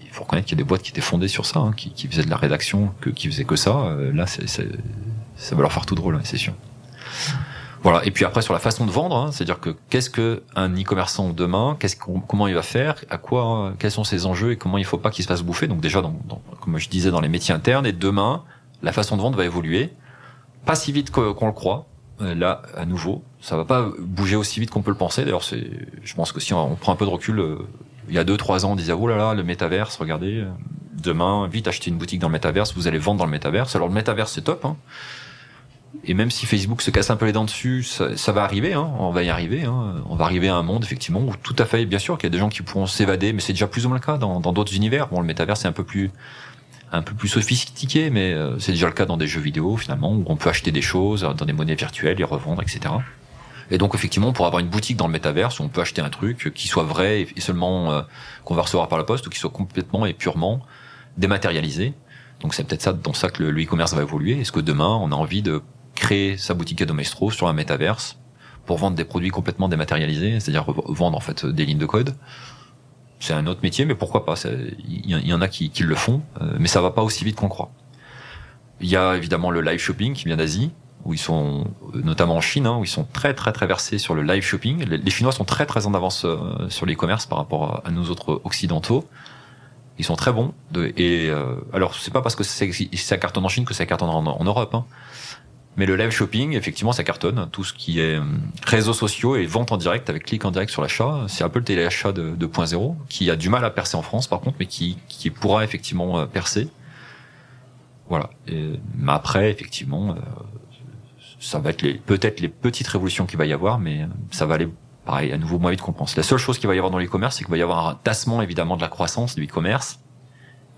B: il faut reconnaître qu'il y a des boîtes qui étaient fondées sur ça, hein, qui, qui, faisaient de la rédaction, que, qui faisaient que ça. Euh, là, c'est, ça va leur faire tout drôle, hein, c'est sûr. Voilà. Et puis après sur la façon de vendre, hein, c'est-à-dire que qu'est-ce que un e-commerçant demain, qu'est-ce comment il va faire, à quoi, quels sont ses enjeux et comment il faut pas qu'il se fasse bouffer. Donc déjà, dans, dans, comme je disais, dans les métiers internes. Et demain, la façon de vendre va évoluer, pas si vite qu'on le croit. Euh, là, à nouveau, ça va pas bouger aussi vite qu'on peut le penser. D'ailleurs, c'est, je pense que si on, prend un peu de recul, euh, il y a deux, trois ans, on disait oh là là, le métaverse, regardez, euh, demain, vite acheter une boutique dans le métaverse, vous allez vendre dans le métaverse. Alors le métaverse, c'est top. Hein. Et même si Facebook se casse un peu les dents dessus, ça, ça va arriver, hein, on va y arriver. Hein, on va arriver à un monde effectivement où tout à fait, bien sûr, qu'il y a des gens qui pourront s'évader, mais c'est déjà plus ou moins le cas dans d'autres univers. Bon, le métavers c'est un peu plus un peu plus sophistiqué, mais euh, c'est déjà le cas dans des jeux vidéo finalement où on peut acheter des choses dans des monnaies virtuelles, les revendre, etc. Et donc effectivement, pour avoir une boutique dans le métaverse, on peut acheter un truc qui soit vrai et seulement euh, qu'on va recevoir par la poste, ou qui soit complètement et purement dématérialisé. Donc c'est peut-être ça dans ça que le e-commerce va évoluer. Est-ce que demain, on a envie de créer sa boutique à Domestro sur un métaverse pour vendre des produits complètement dématérialisés, c'est-à-dire vendre en fait des lignes de code. C'est un autre métier, mais pourquoi pas Il y, en a qui, le font, euh, mais ça va pas aussi vite qu'on croit. Il y a évidemment le live shopping qui vient d'Asie, où ils sont notamment en Chine, hein, où ils sont très très très versés sur le live shopping. Les, Chinois sont très très en avance euh, sur l'e-commerce par rapport à, nous autres occidentaux. Ils sont très bons. Et euh, alors c'est pas parce que ça cartonne en Chine que ça cartonne en, en Europe. Hein. Mais le live shopping, effectivement, ça cartonne. Tout ce qui est euh, réseaux sociaux et vente en direct avec clic en direct sur l'achat, c'est un peu le téléachat de 2.0 qui a du mal à percer en France, par contre, mais qui, qui pourra effectivement euh, percer. Voilà. Mais après, effectivement, euh, ça va être peut-être les petites révolutions qu'il va y avoir, mais ça va aller pareil à nouveau moins vite qu'on pense. La seule chose qu'il va y avoir dans l'e-commerce, c'est qu'il va y avoir un tassement évidemment de la croissance du e-commerce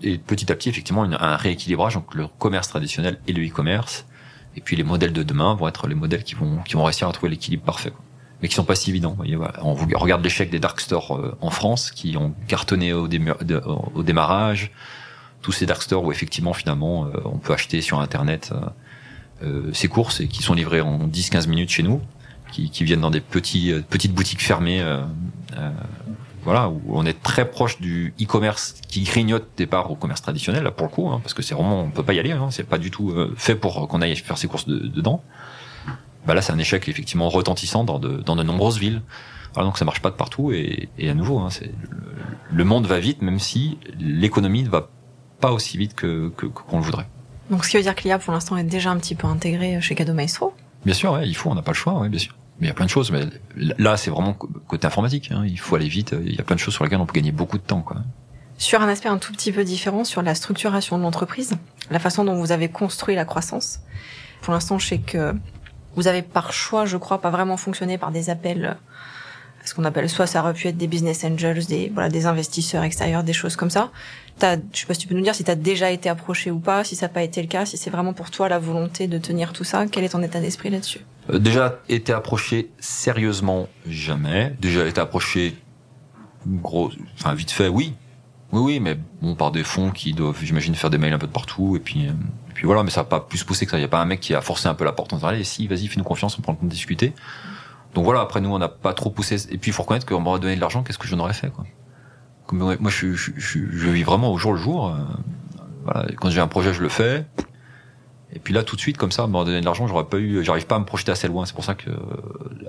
B: et petit à petit effectivement un rééquilibrage entre le commerce traditionnel et le e-commerce et puis les modèles de demain vont être les modèles qui vont qui vont réussir à trouver l'équilibre parfait, quoi. mais qui sont pas si évidents. Voyez, On regarde l'échec des dark stores euh, en France qui ont cartonné au, démarrage. Tous ces dark stores où effectivement finalement euh, on peut acheter sur internet euh, ces courses et qui sont livrées en 10-15 minutes chez nous, qui, qui viennent dans des petits petites boutiques fermées voilà, où on est très proche du e-commerce qui grignote des parts au commerce traditionnel, là, pour le coup, hein, parce que c'est vraiment, on peut pas y aller, hein, c'est pas du tout euh, fait pour qu'on aille faire ses courses dedans. Bah là, c'est un échec effectivement retentissant dans de, dans de nombreuses villes. Alors donc ça marche pas de partout et, et à nouveau, hein, c'est le, monde va vite, même si l'économie ne va pas aussi vite que qu'on le voudrait.
A: Donc ce qui veut dire que l'IA pour l'instant est déjà un petit peu intégré chez Cadeau Maestro?
B: Bien sûr, ouais, il faut, on n'a pas le choix, ouais, bien sûr. Mais il y a plein de choses. Mais là, c'est vraiment côté informatique. Hein. Il faut aller vite. Il y a plein de choses sur lesquelles on peut gagner beaucoup de temps. Quoi.
A: Sur un aspect un tout petit peu différent, sur la structuration de l'entreprise, la façon dont vous avez construit la croissance. Pour l'instant, je sais que vous avez par choix, je crois, pas vraiment fonctionné par des appels ce qu'on appelle soit ça aurait pu être des business angels, des voilà des investisseurs extérieurs, des choses comme ça. T'as, je sais pas si tu peux nous dire si tu as déjà été approché ou pas, si ça n'a pas été le cas, si c'est vraiment pour toi la volonté de tenir tout ça. Quel est ton état d'esprit là-dessus?
B: Euh, Déjà été approché sérieusement jamais. Déjà été approché gros, enfin vite fait, oui, oui, oui, mais bon par des fonds qui doivent, j'imagine, faire des mails un peu de partout et puis. Euh, puis voilà, mais ça n'a pas plus poussé que ça. Il n'y a pas un mec qui a forcé un peu la porte en disant allez, si, vas-y, fais-nous confiance, on prend le temps de discuter. Donc voilà, après nous on n'a pas trop poussé. Et puis il faut reconnaître qu'on m'aurait donné de l'argent, qu'est-ce que je n'aurais fait quoi Moi je, je, je, je, vis vraiment au jour le jour. Euh, voilà, quand j'ai un projet, je le fais. Et puis là, tout de suite, comme ça, m'aurait donné de l'argent, j'aurais pas eu, j'arrive pas à me projeter assez loin. C'est pour ça que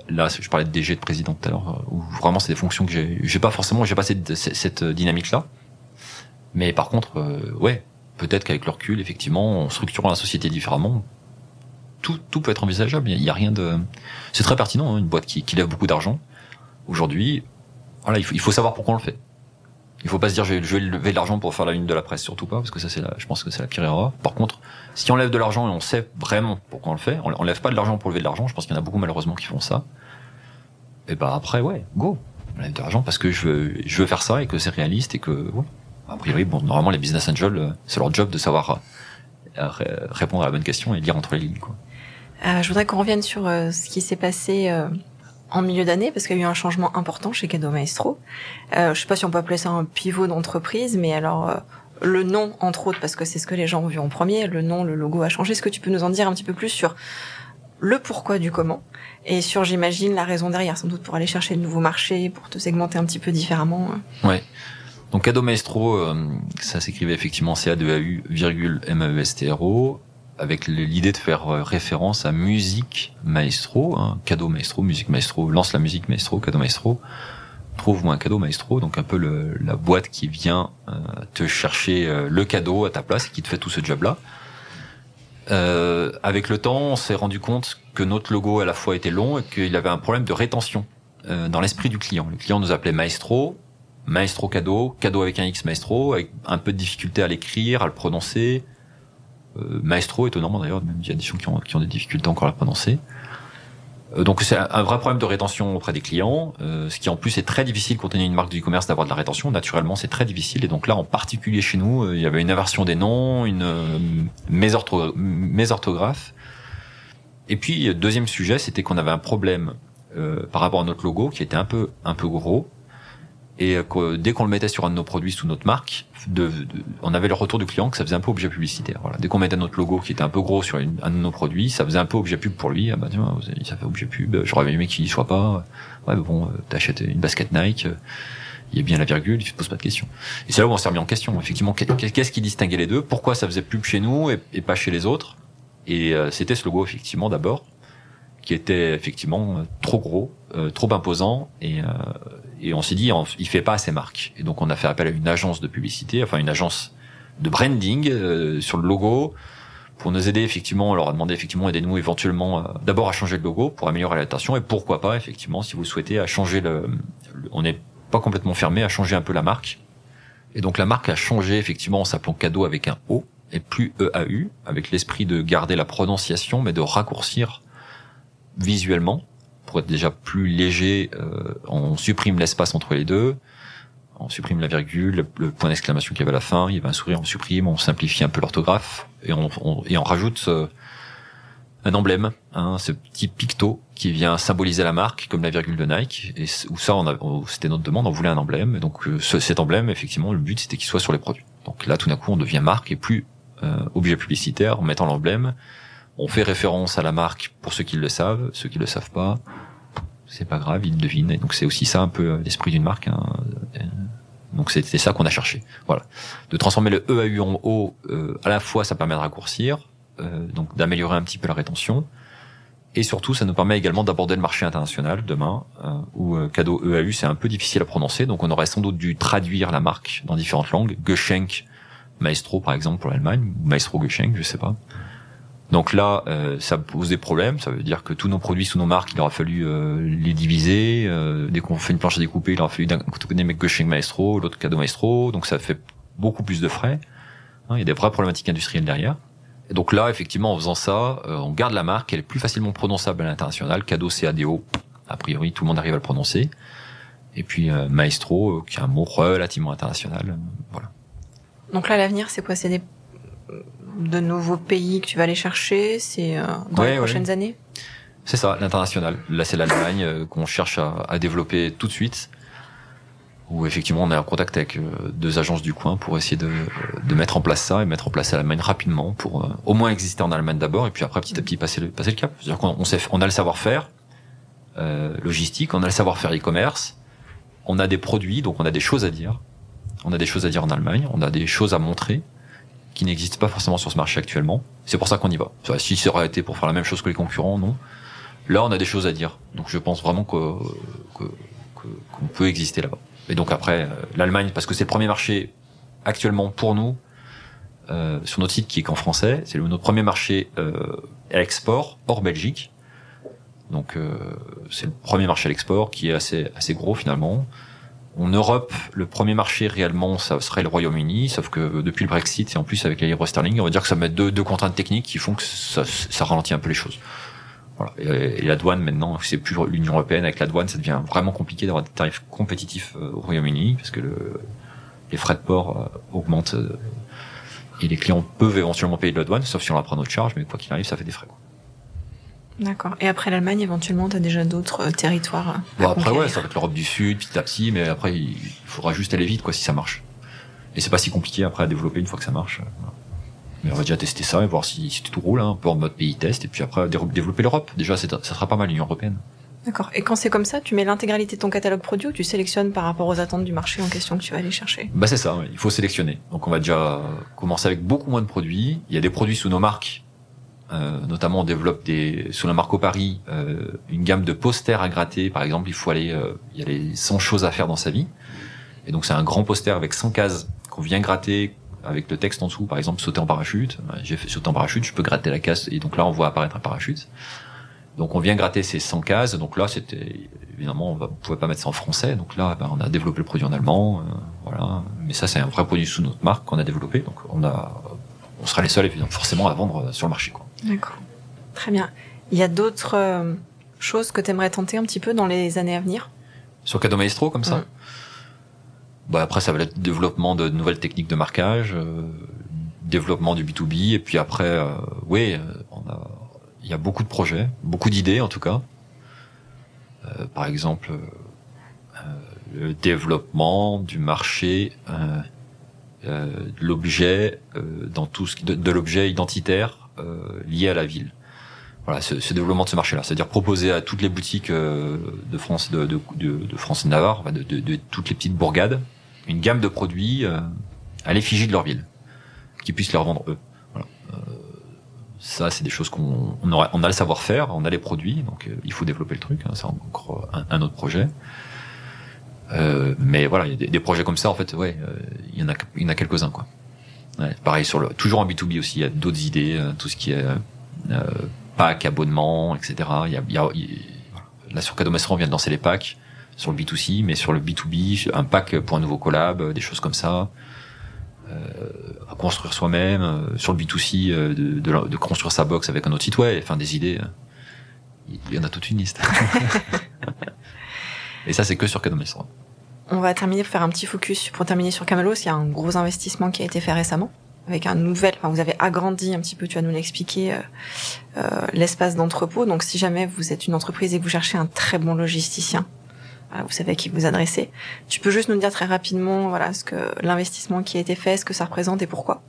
B: là, je parlais de DG de président tout à l'heure, euh, où vraiment c'est des fonctions que j'ai, j'ai pas forcément, j'ai pas cette, cette dynamique-là. Mais par contre, euh, ouais, peut-être qu'avec le recul, effectivement, en structurant la société différemment, tout, tout peut être envisageable. Il y a rien de, c'est très pertinent, hein, une boîte qui, qui lève beaucoup d'argent. Aujourd'hui, voilà, il faut, il faut savoir pourquoi on le fait. Il faut pas se dire je vais, je vais lever de l'argent pour faire la une de la presse, surtout pas, parce que ça c'est je pense que c'est la pire erreur. Par contre, si on lève de l'argent et on sait vraiment pourquoi on le fait, on, on lève pas de l'argent pour lever de l'argent, je pense qu'il y en a beaucoup malheureusement qui font ça. Et ben après ouais, go, on lève de l'argent parce que je veux, je veux faire ça et que c'est réaliste et que ouais. A priori, bon, normalement les business angels, euh, c'est leur job de savoir répondre à la bonne question et lire entre les lignes. Quoi.
A: Euh, je voudrais qu'on revienne sur euh, ce qui s'est passé euh, en milieu d'année, parce qu'il y a eu un changement important chez Cadeau Maestro. Euh, je sais pas si on peut appeler ça un pivot d'entreprise, mais alors le nom, entre autres, parce que c'est ce que les gens ont vu en premier, le nom, le logo a changé. Est-ce que tu peux nous en dire un petit peu plus sur le pourquoi du comment et sur, j'imagine, la raison derrière, sans doute pour aller chercher de nouveaux marchés, pour te segmenter un petit peu différemment.
B: Ouais. Donc Cadeau Maestro, ça s'écrivait effectivement C-A-2-A-U, virgule M-A-E-S-T-R-O avec l'idée de faire euh, référence à musique maestro, hein, cadeau maestro, musique maestro, lance la musique maestro, cadeau maestro, trouve-moi un cadeau maestro, donc un peu le, la boîte qui vient euh, te chercher euh, le cadeau à ta place et qui te fait tout ce job-là. avec le temps, on s'est rendu compte que notre logo à la fois était long et qu'il avait un problème de rétention dans l'esprit du client. Le client nous appelait maestro, maestro cadeau, cadeau avec un X maestro, avec un peu de difficulté à l'écrire, à le prononcer, euh, maestro, étonnamment d'ailleurs, même il y a des gens qui ont, qui ont des difficultés encore à prononcer. Euh, donc c'est un vrai problème de rétention auprès des clients, euh, ce qui en plus est très difficile quand on est une marque de e-commerce d'avoir de la rétention. Naturellement, c'est très difficile. Et donc là, en particulier chez nous, il y avait une inversion des noms, une mésorthographe. Et puis deuxième sujet, c'était qu'on avait un problème par rapport à notre logo qui était un peu un peu gros et que dès qu'on le mettait sur un de nos produits sous notre marque, de, on avait le retour du client que ça faisait un peu objet publicitaire. Voilà. Dès qu'on mettait notre logo qui était un peu gros sur une, un de nos produits, ça faisait un peu objet pub pour lui. Ah bah tiens, ça fait objet pub. J'aurais aimé qu'il y soit pas. Ouais, mais bon, t'achètes une basket Nike, il y a bien la virgule, tu te poses pas de questions. Et c'est là où on s'est remis en question. Effectivement, qu'est-ce qui distinguait les deux Pourquoi ça faisait pub chez nous et, et pas chez les autres Et euh, c'était ce logo effectivement d'abord qui était effectivement trop gros, euh, trop imposant et, euh, et on s'est dit il fait pas assez marque et donc on a fait appel à une agence de publicité enfin une agence de branding euh, sur le logo pour nous aider effectivement on leur a demandé effectivement aidez-nous éventuellement euh, d'abord à changer le logo pour améliorer l'attention et pourquoi pas effectivement si vous souhaitez à changer le, on n'est pas complètement fermé à changer un peu la marque. Et donc la marque a changé effectivement en s'appelant cadeau avec un O et plus EAU avec l'esprit de garder la prononciation mais de raccourcir visuellement pour être déjà plus léger, euh, on supprime l'espace entre les deux, on supprime la virgule, le, point d'exclamation qu'il y avait à la fin, il y avait un sourire, on supprime, on simplifie un peu l'orthographe et on, rajoute euh, un emblème, hein, ce petit picto qui vient symboliser la marque comme la virgule de Nike. Et où ça c'était notre demande on voulait un emblème. Et donc euh, cet emblème effectivement le but c'était qu'il soit sur les produits. Donc là tout d'un coup on devient marque et plus objet publicitaire en mettant l'emblème on fait référence à la marque pour ceux qui le savent, ceux qui le savent pas, c'est pas grave, ils devinent. Et donc c'est aussi ça un peu euh, l'esprit d'une marque. Hein. Donc c'était ça qu'on a cherché. Voilà, de transformer le EAU en O. Euh, à la fois, ça permet de raccourcir, euh, donc d'améliorer un petit peu la rétention, et surtout, ça nous permet également d'aborder le marché international demain, où cadeau EAU c'est un peu difficile à prononcer, donc on aurait sans doute dû traduire la marque dans différentes langues. Geschenk, Maestro par exemple pour l'Allemagne, Maestro Geschenk, je sais pas. Donc là, euh, ça pose des problèmes. Ça veut dire que tous nos produits sous nos marques, il aura fallu euh, les diviser. Euh, dès qu'on fait une planche à découper, il aura fallu d'un côté mettre Gushing Maestro, l'autre Cadeau Maestro. Donc ça fait beaucoup plus de frais. Hein, il y a des vraies problématiques industrielles derrière. Donc là, effectivement, en faisant ça, on garde la marque. Elle est plus facilement prononçable à l'international. Cadeau CADO, a priori, tout le monde arrive à le prononcer. Et puis Maestro, qui est un mot relativement international. voilà.
A: Donc là, l'avenir, c'est quoi? C'est des de nouveaux pays que tu vas aller chercher C'est euh, dans les prochaines années?
B: C'est ça, l'international. Là, c'est l'Allemagne euh, qu'on cherche à, développer tout de suite. Où effectivement, on est en contact avec euh, deux agences du coin pour essayer de, mettre en place ça et mettre en place l'Allemagne rapidement pour au moins exister en Allemagne d'abord et puis après petit à petit passer le, passer le cap. C'est-à-dire qu'on sait, on a le savoir-faire logistique, on a le savoir-faire e-commerce, on a des produits, donc on a des choses à dire. On a des choses à dire en Allemagne, on a des choses à montrer qui n'existe pas forcément sur ce marché actuellement. C'est pour ça qu'on y va. Si ça aurait été pour faire la même chose que les concurrents, non. Là, on a des choses à dire. Donc, je pense vraiment que qu'on peut exister là-bas. Et donc après, euh, l'Allemagne, parce que c'est le premier marché actuellement pour nous euh, sur notre site qui est qu'en français. C'est notre premier marché euh, à l'export hors Belgique. Donc euh, c'est le premier marché à l'export qui est assez assez gros finalement. En Europe, le premier marché réellement, ça serait le Royaume-Uni, sauf que depuis le Brexit et en plus avec la livre sterling, on va dire que ça met deux, deux contraintes techniques qui font que ça, ralentit un peu les choses. Et, la douane maintenant, c'est plus l'Union européenne avec la douane, ça devient vraiment compliqué d'avoir des tarifs compétitifs euh, au Royaume-Uni parce que le, les frais de port euh, augmentent euh, Et les clients peuvent éventuellement payer de la douane, sauf si on la prend notre charge, mais quoi qu'il arrive, ça fait des frais.
A: D'accord. Et après l'Allemagne, éventuellement, tu as déjà d'autres euh, territoires à
B: Bon, après,
A: conquérir.
B: ouais, ça va être l'Europe du Sud, petit à petit, mais après, il faudra juste aller vite, quoi, si ça marche. Et c'est pas si compliqué après à développer une fois que ça marche. Mais on va déjà tester ça et voir si, si tout roule, hein, un peu en mode pays test, et puis après dé- développer l'Europe. Déjà, ça sera pas mal l'Union Européenne.
A: D'accord. Et quand c'est comme ça, tu mets l'intégralité de ton catalogue produit ou tu sélectionnes par rapport aux attentes du marché en question que tu vas aller chercher?
B: Bah c'est ça, ouais. il faut sélectionner. Donc on va déjà commencer avec beaucoup moins de produits. Il y a des produits sous nos marques, euh, notamment on développe des sous la marque au Paris euh, une gamme de posters à gratter. Par exemple, il faut aller, euh, il y a les 100 choses à faire dans sa vie. Et donc c'est un grand poster avec 100 cases qu'on vient gratter avec le texte en dessous. Par exemple, sauter en parachute. Ouais, J'ai fait sauter en parachute, je peux gratter la case et donc là on voit apparaître un parachute. Donc on vient gratter ces 100 cases. Donc là c'était évidemment on on pouvait pas mettre ça en français. Donc là ben, on a développé le produit en allemand. euh, voilà. Mais ça c'est un vrai produit sous notre marque qu'on a développé. Donc on a on sera les seuls évidemment forcément à vendre euh, sur le marché quoi.
A: D'accord. Très bien. Il y a d'autres euh, choses que tu aimerais tenter un petit peu dans les années à venir?
B: Sur Cadeau Maestro comme ça? Bah après ça va être développement de nouvelles techniques de marquage, euh, développement du B2B et puis après euh, oui, euh, on a il y a beaucoup de projets, beaucoup d'idées en tout cas. Euh, par exemple euh, le développement du marché euh, euh, de l'objet euh, dans tout ce qui, de, de l'objet identitaire euh, lié à la ville. Voilà, ce, ce développement de ce marché-là, c'est-à-dire proposer à toutes les boutiques euh, de France, de, de, de, France et Navarre, de, de, de toutes les petites bourgades, une gamme de produits euh, à l'effigie de leur ville, qui puissent les revendre eux. Voilà. Ça, c'est des choses qu'on on, on a le savoir-faire, on a les produits, donc il faut développer le truc. hein, c'est encore un, un autre projet. Euh, mais voilà, il y a des, des projets comme ça, en fait, ouais, euh, il y en a, il y en a quelques-uns, quoi. Ouais, pareil sur le, toujours en B2B aussi, il y a d'autres idées, euh, tout ce qui est euh, pack, abonnement, etc. Il y a, il y a- là sur Cadeau Maestro, on vient de lancer les packs sur le B2C, mais sur le B2B, un pack pour un nouveau collab, euh, des choses comme ça. Euh, à construire soi-même, euh, sur le B2C, euh, de, de, de construire sa box avec un autre site web, enfin des idées. euh, Il y en a toute une liste. [laughs] Et ça, c'est que sur Cadeau Maestro.
A: On va terminer pour faire un petit focus pour terminer sur Camelos. Il y a un gros investissement qui a été fait récemment avec un nouvel. Enfin, vous avez agrandi un petit peu. Tu vas nous l'expliquer euh, euh, l'espace d'entrepôt. Donc, si jamais vous êtes une entreprise et que vous cherchez un très bon logisticien, voilà, vous savez à qui vous adresser. Tu peux juste nous dire très rapidement, voilà, ce que l'investissement qui a été fait, ce que ça représente et pourquoi.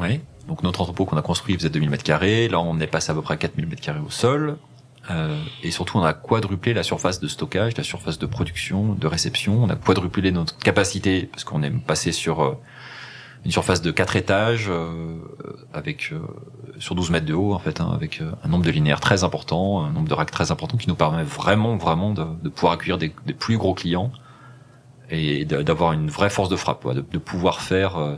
B: Oui. Donc notre entrepôt qu'on a construit faisait 2000 mètres carrés. Là, on est passé à peu près à 4000 mètres carrés au sol. Euh, et surtout, on a quadruplé la surface de stockage, la surface de production, de réception. On a quadruplé notre capacité parce qu'on est passé sur euh, une surface de 4 étages euh, avec euh, sur 12 mètres de haut en fait, hein, avec euh, un nombre de linéaires très important, un nombre de racks très important qui nous permet vraiment, vraiment de, de pouvoir accueillir des, des plus gros clients et d'avoir une vraie force de frappe, de, de pouvoir faire euh,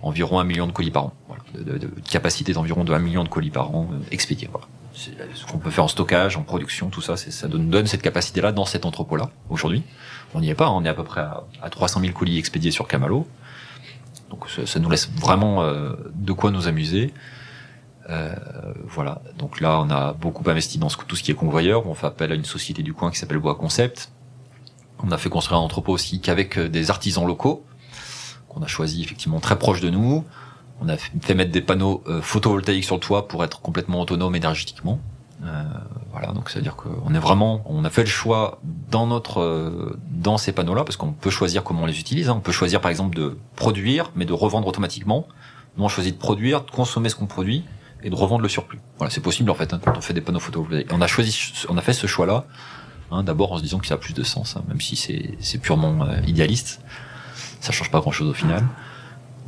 B: environ un million de colis par an. Voilà. De, de- capacité d'environ de 1 million de colis par an expédiés. Voilà. Ce qu'on peut faire en stockage, en production, tout ça, ça donne, donne cette capacité-là dans cet entrepôt-là aujourd'hui. On n'y est pas, hein, on est à peu près à, à 300 000 colis expédiés sur Camalo. Donc ça, nous laisse vraiment euh, de quoi nous amuser. Euh, voilà. Donc là, on a beaucoup investi dans tout ce qui est convoyeur. On fait appel à une société du coin qui s'appelle Bois Concept. On a fait construire un entrepôt aussi qu'avec euh, des artisans locaux qu'on a choisi effectivement très proche de nous. On a fait mettre des panneaux euh, photovoltaïques sur le toit pour être complètement autonome énergétiquement. Euh, voilà, donc c'est à dire qu'on est vraiment, on a fait le choix dans notre, euh, dans ces panneaux-là, parce qu'on peut choisir comment on les utilise. hein. On peut choisir par exemple de produire, mais de revendre automatiquement. Nous on choisit de produire, de consommer ce qu'on produit et de revendre le surplus. Voilà, c'est possible en fait hein, quand on fait des panneaux photovoltaïques. On a choisi, on a fait ce choix-là. hein, D'abord en se disant que ça a plus de sens, même si c'est purement idéaliste. Ça change pas grand-chose au final.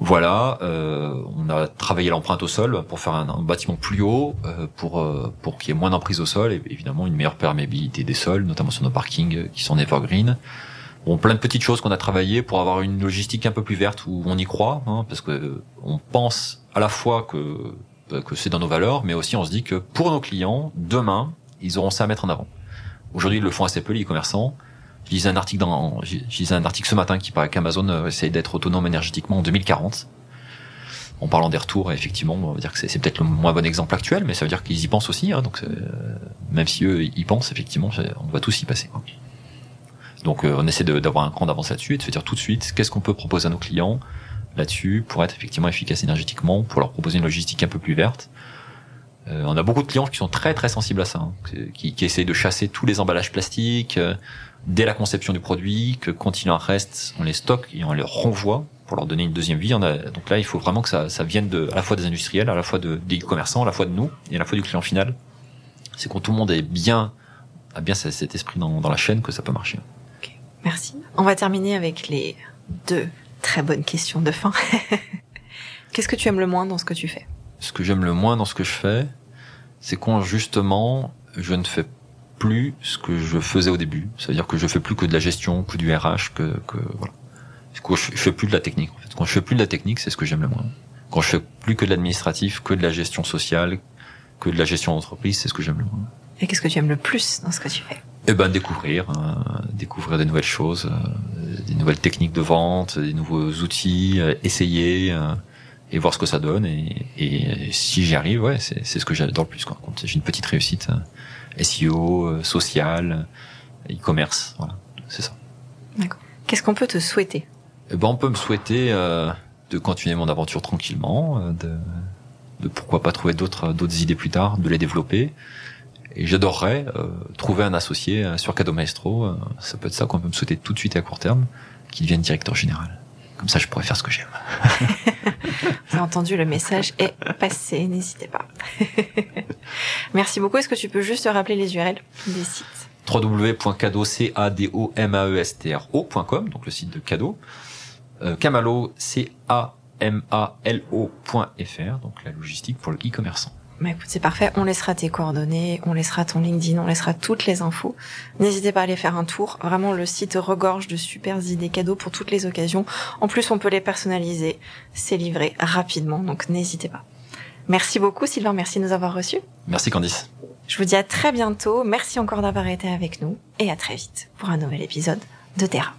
B: Voilà, euh, on a travaillé l'empreinte au sol pour faire un, bâtiment plus haut, euh, pour euh, pour qu'il y ait moins d'emprise au sol et évidemment une meilleure perméabilité des sols, notamment sur nos parkings qui sont en evergreen. Bon, plein de petites choses qu'on a travaillé pour avoir une logistique un peu plus verte où on y croit, hein, parce que euh, on pense à la fois que euh, que c'est dans nos valeurs, mais aussi on se dit que pour nos clients, demain, ils auront ça à mettre en avant. Aujourd'hui, ils le font assez peu les e-commerçants. Je lisais un article dans, je lisais un article ce matin qui paraît qu'Amazon euh, essaye d'être autonome énergétiquement en 2040. En parlant des retours, effectivement, on va dire que c'est peut-être le moins bon exemple actuel, mais ça veut dire qu'ils y pensent aussi. Hein, donc, euh, même si eux y pensent, effectivement, on va tous y passer. quoi. Donc, euh, on essaie d'avoir un cran d'avance là-dessus et de se dire tout de suite qu'est-ce qu'on peut proposer à nos clients là-dessus pour être effectivement efficace énergétiquement, pour leur proposer une logistique un peu plus verte. Euh, on a beaucoup de clients qui sont très très sensibles à ça, hein, qui, essayent de chasser tous les emballages plastiques dès la conception du produit, que quand il en reste, on les stocke et on les renvoie pour leur donner une deuxième vie. On a, donc là, il faut vraiment que ça, ça vienne de, à la fois des industriels, à la fois de, des commerçants, à la fois de nous et à la fois du client final. C'est quand tout le monde est bien, a bien cet esprit dans, dans la chaîne que ça peut marcher.
A: Okay, merci. On va terminer avec les deux très bonnes questions de fin. [laughs] Qu'est-ce que tu aimes le moins dans ce que tu fais?
B: Ce que j'aime le moins dans ce que je fais, c'est quand justement je ne fais plus ce que je faisais au début. C'est-à-dire que je fais plus que de la gestion, que du RH, que, que voilà. Quand je, fais plus de la technique. En fait. Quand je fais plus de la technique, c'est ce que j'aime le moins. Quand je fais plus que de l'administratif, que de la gestion sociale, que de la gestion d'entreprise, c'est ce que j'aime le moins.
A: Et qu'est-ce que tu aimes le plus dans ce que tu fais?
B: Eh ben découvrir, hein, découvrir des nouvelles choses, euh, des nouvelles techniques de vente, des nouveaux outils, euh, essayer euh, et voir ce que ça donne. Et, et si j'y arrive, ouais, c'est ce que j'adore le plus. Quoi. Quand j'ai une petite réussite, SEO, social, e-commerce, voilà, c'est ça.
A: D'accord. Qu'est-ce qu'on peut te souhaiter?
B: Eh ben, on peut me souhaiter de continuer mon aventure tranquillement, de, de pourquoi pas trouver d'autres d'autres idées plus tard, de les développer et j'adorerais euh, trouver un associé euh, sur Cado Maestro. Euh, ça peut être ça qu'on peut me souhaiter tout de suite à court terme, qui devienne directeur général. Comme ça, je pourrais faire ce que j'aime. [laughs]
A: Vous avez entendu, le message est passé. N'hésitez pas. [laughs] Merci beaucoup. Est-ce que tu peux juste rappeler les URL des sites?
B: www.cado.com, donc le site de Cado. Euh, Camalo, C-A-M-A-L-O.fr, donc la logistique pour le e-commerçant.
A: Bah écoute, c'est parfait. On laissera tes coordonnées, on laissera ton LinkedIn, on laissera toutes les infos. N'hésitez pas à aller faire un tour. Vraiment, le site regorge de super idées cadeaux pour toutes les occasions. En plus, on peut les personnaliser. C'est livré rapidement, donc n'hésitez pas. Merci beaucoup, Sylvain. Merci de nous avoir reçus.
B: Merci, Candice.
A: Je vous dis à très bientôt. Merci encore d'avoir été avec nous et à très vite pour un nouvel épisode de Terra.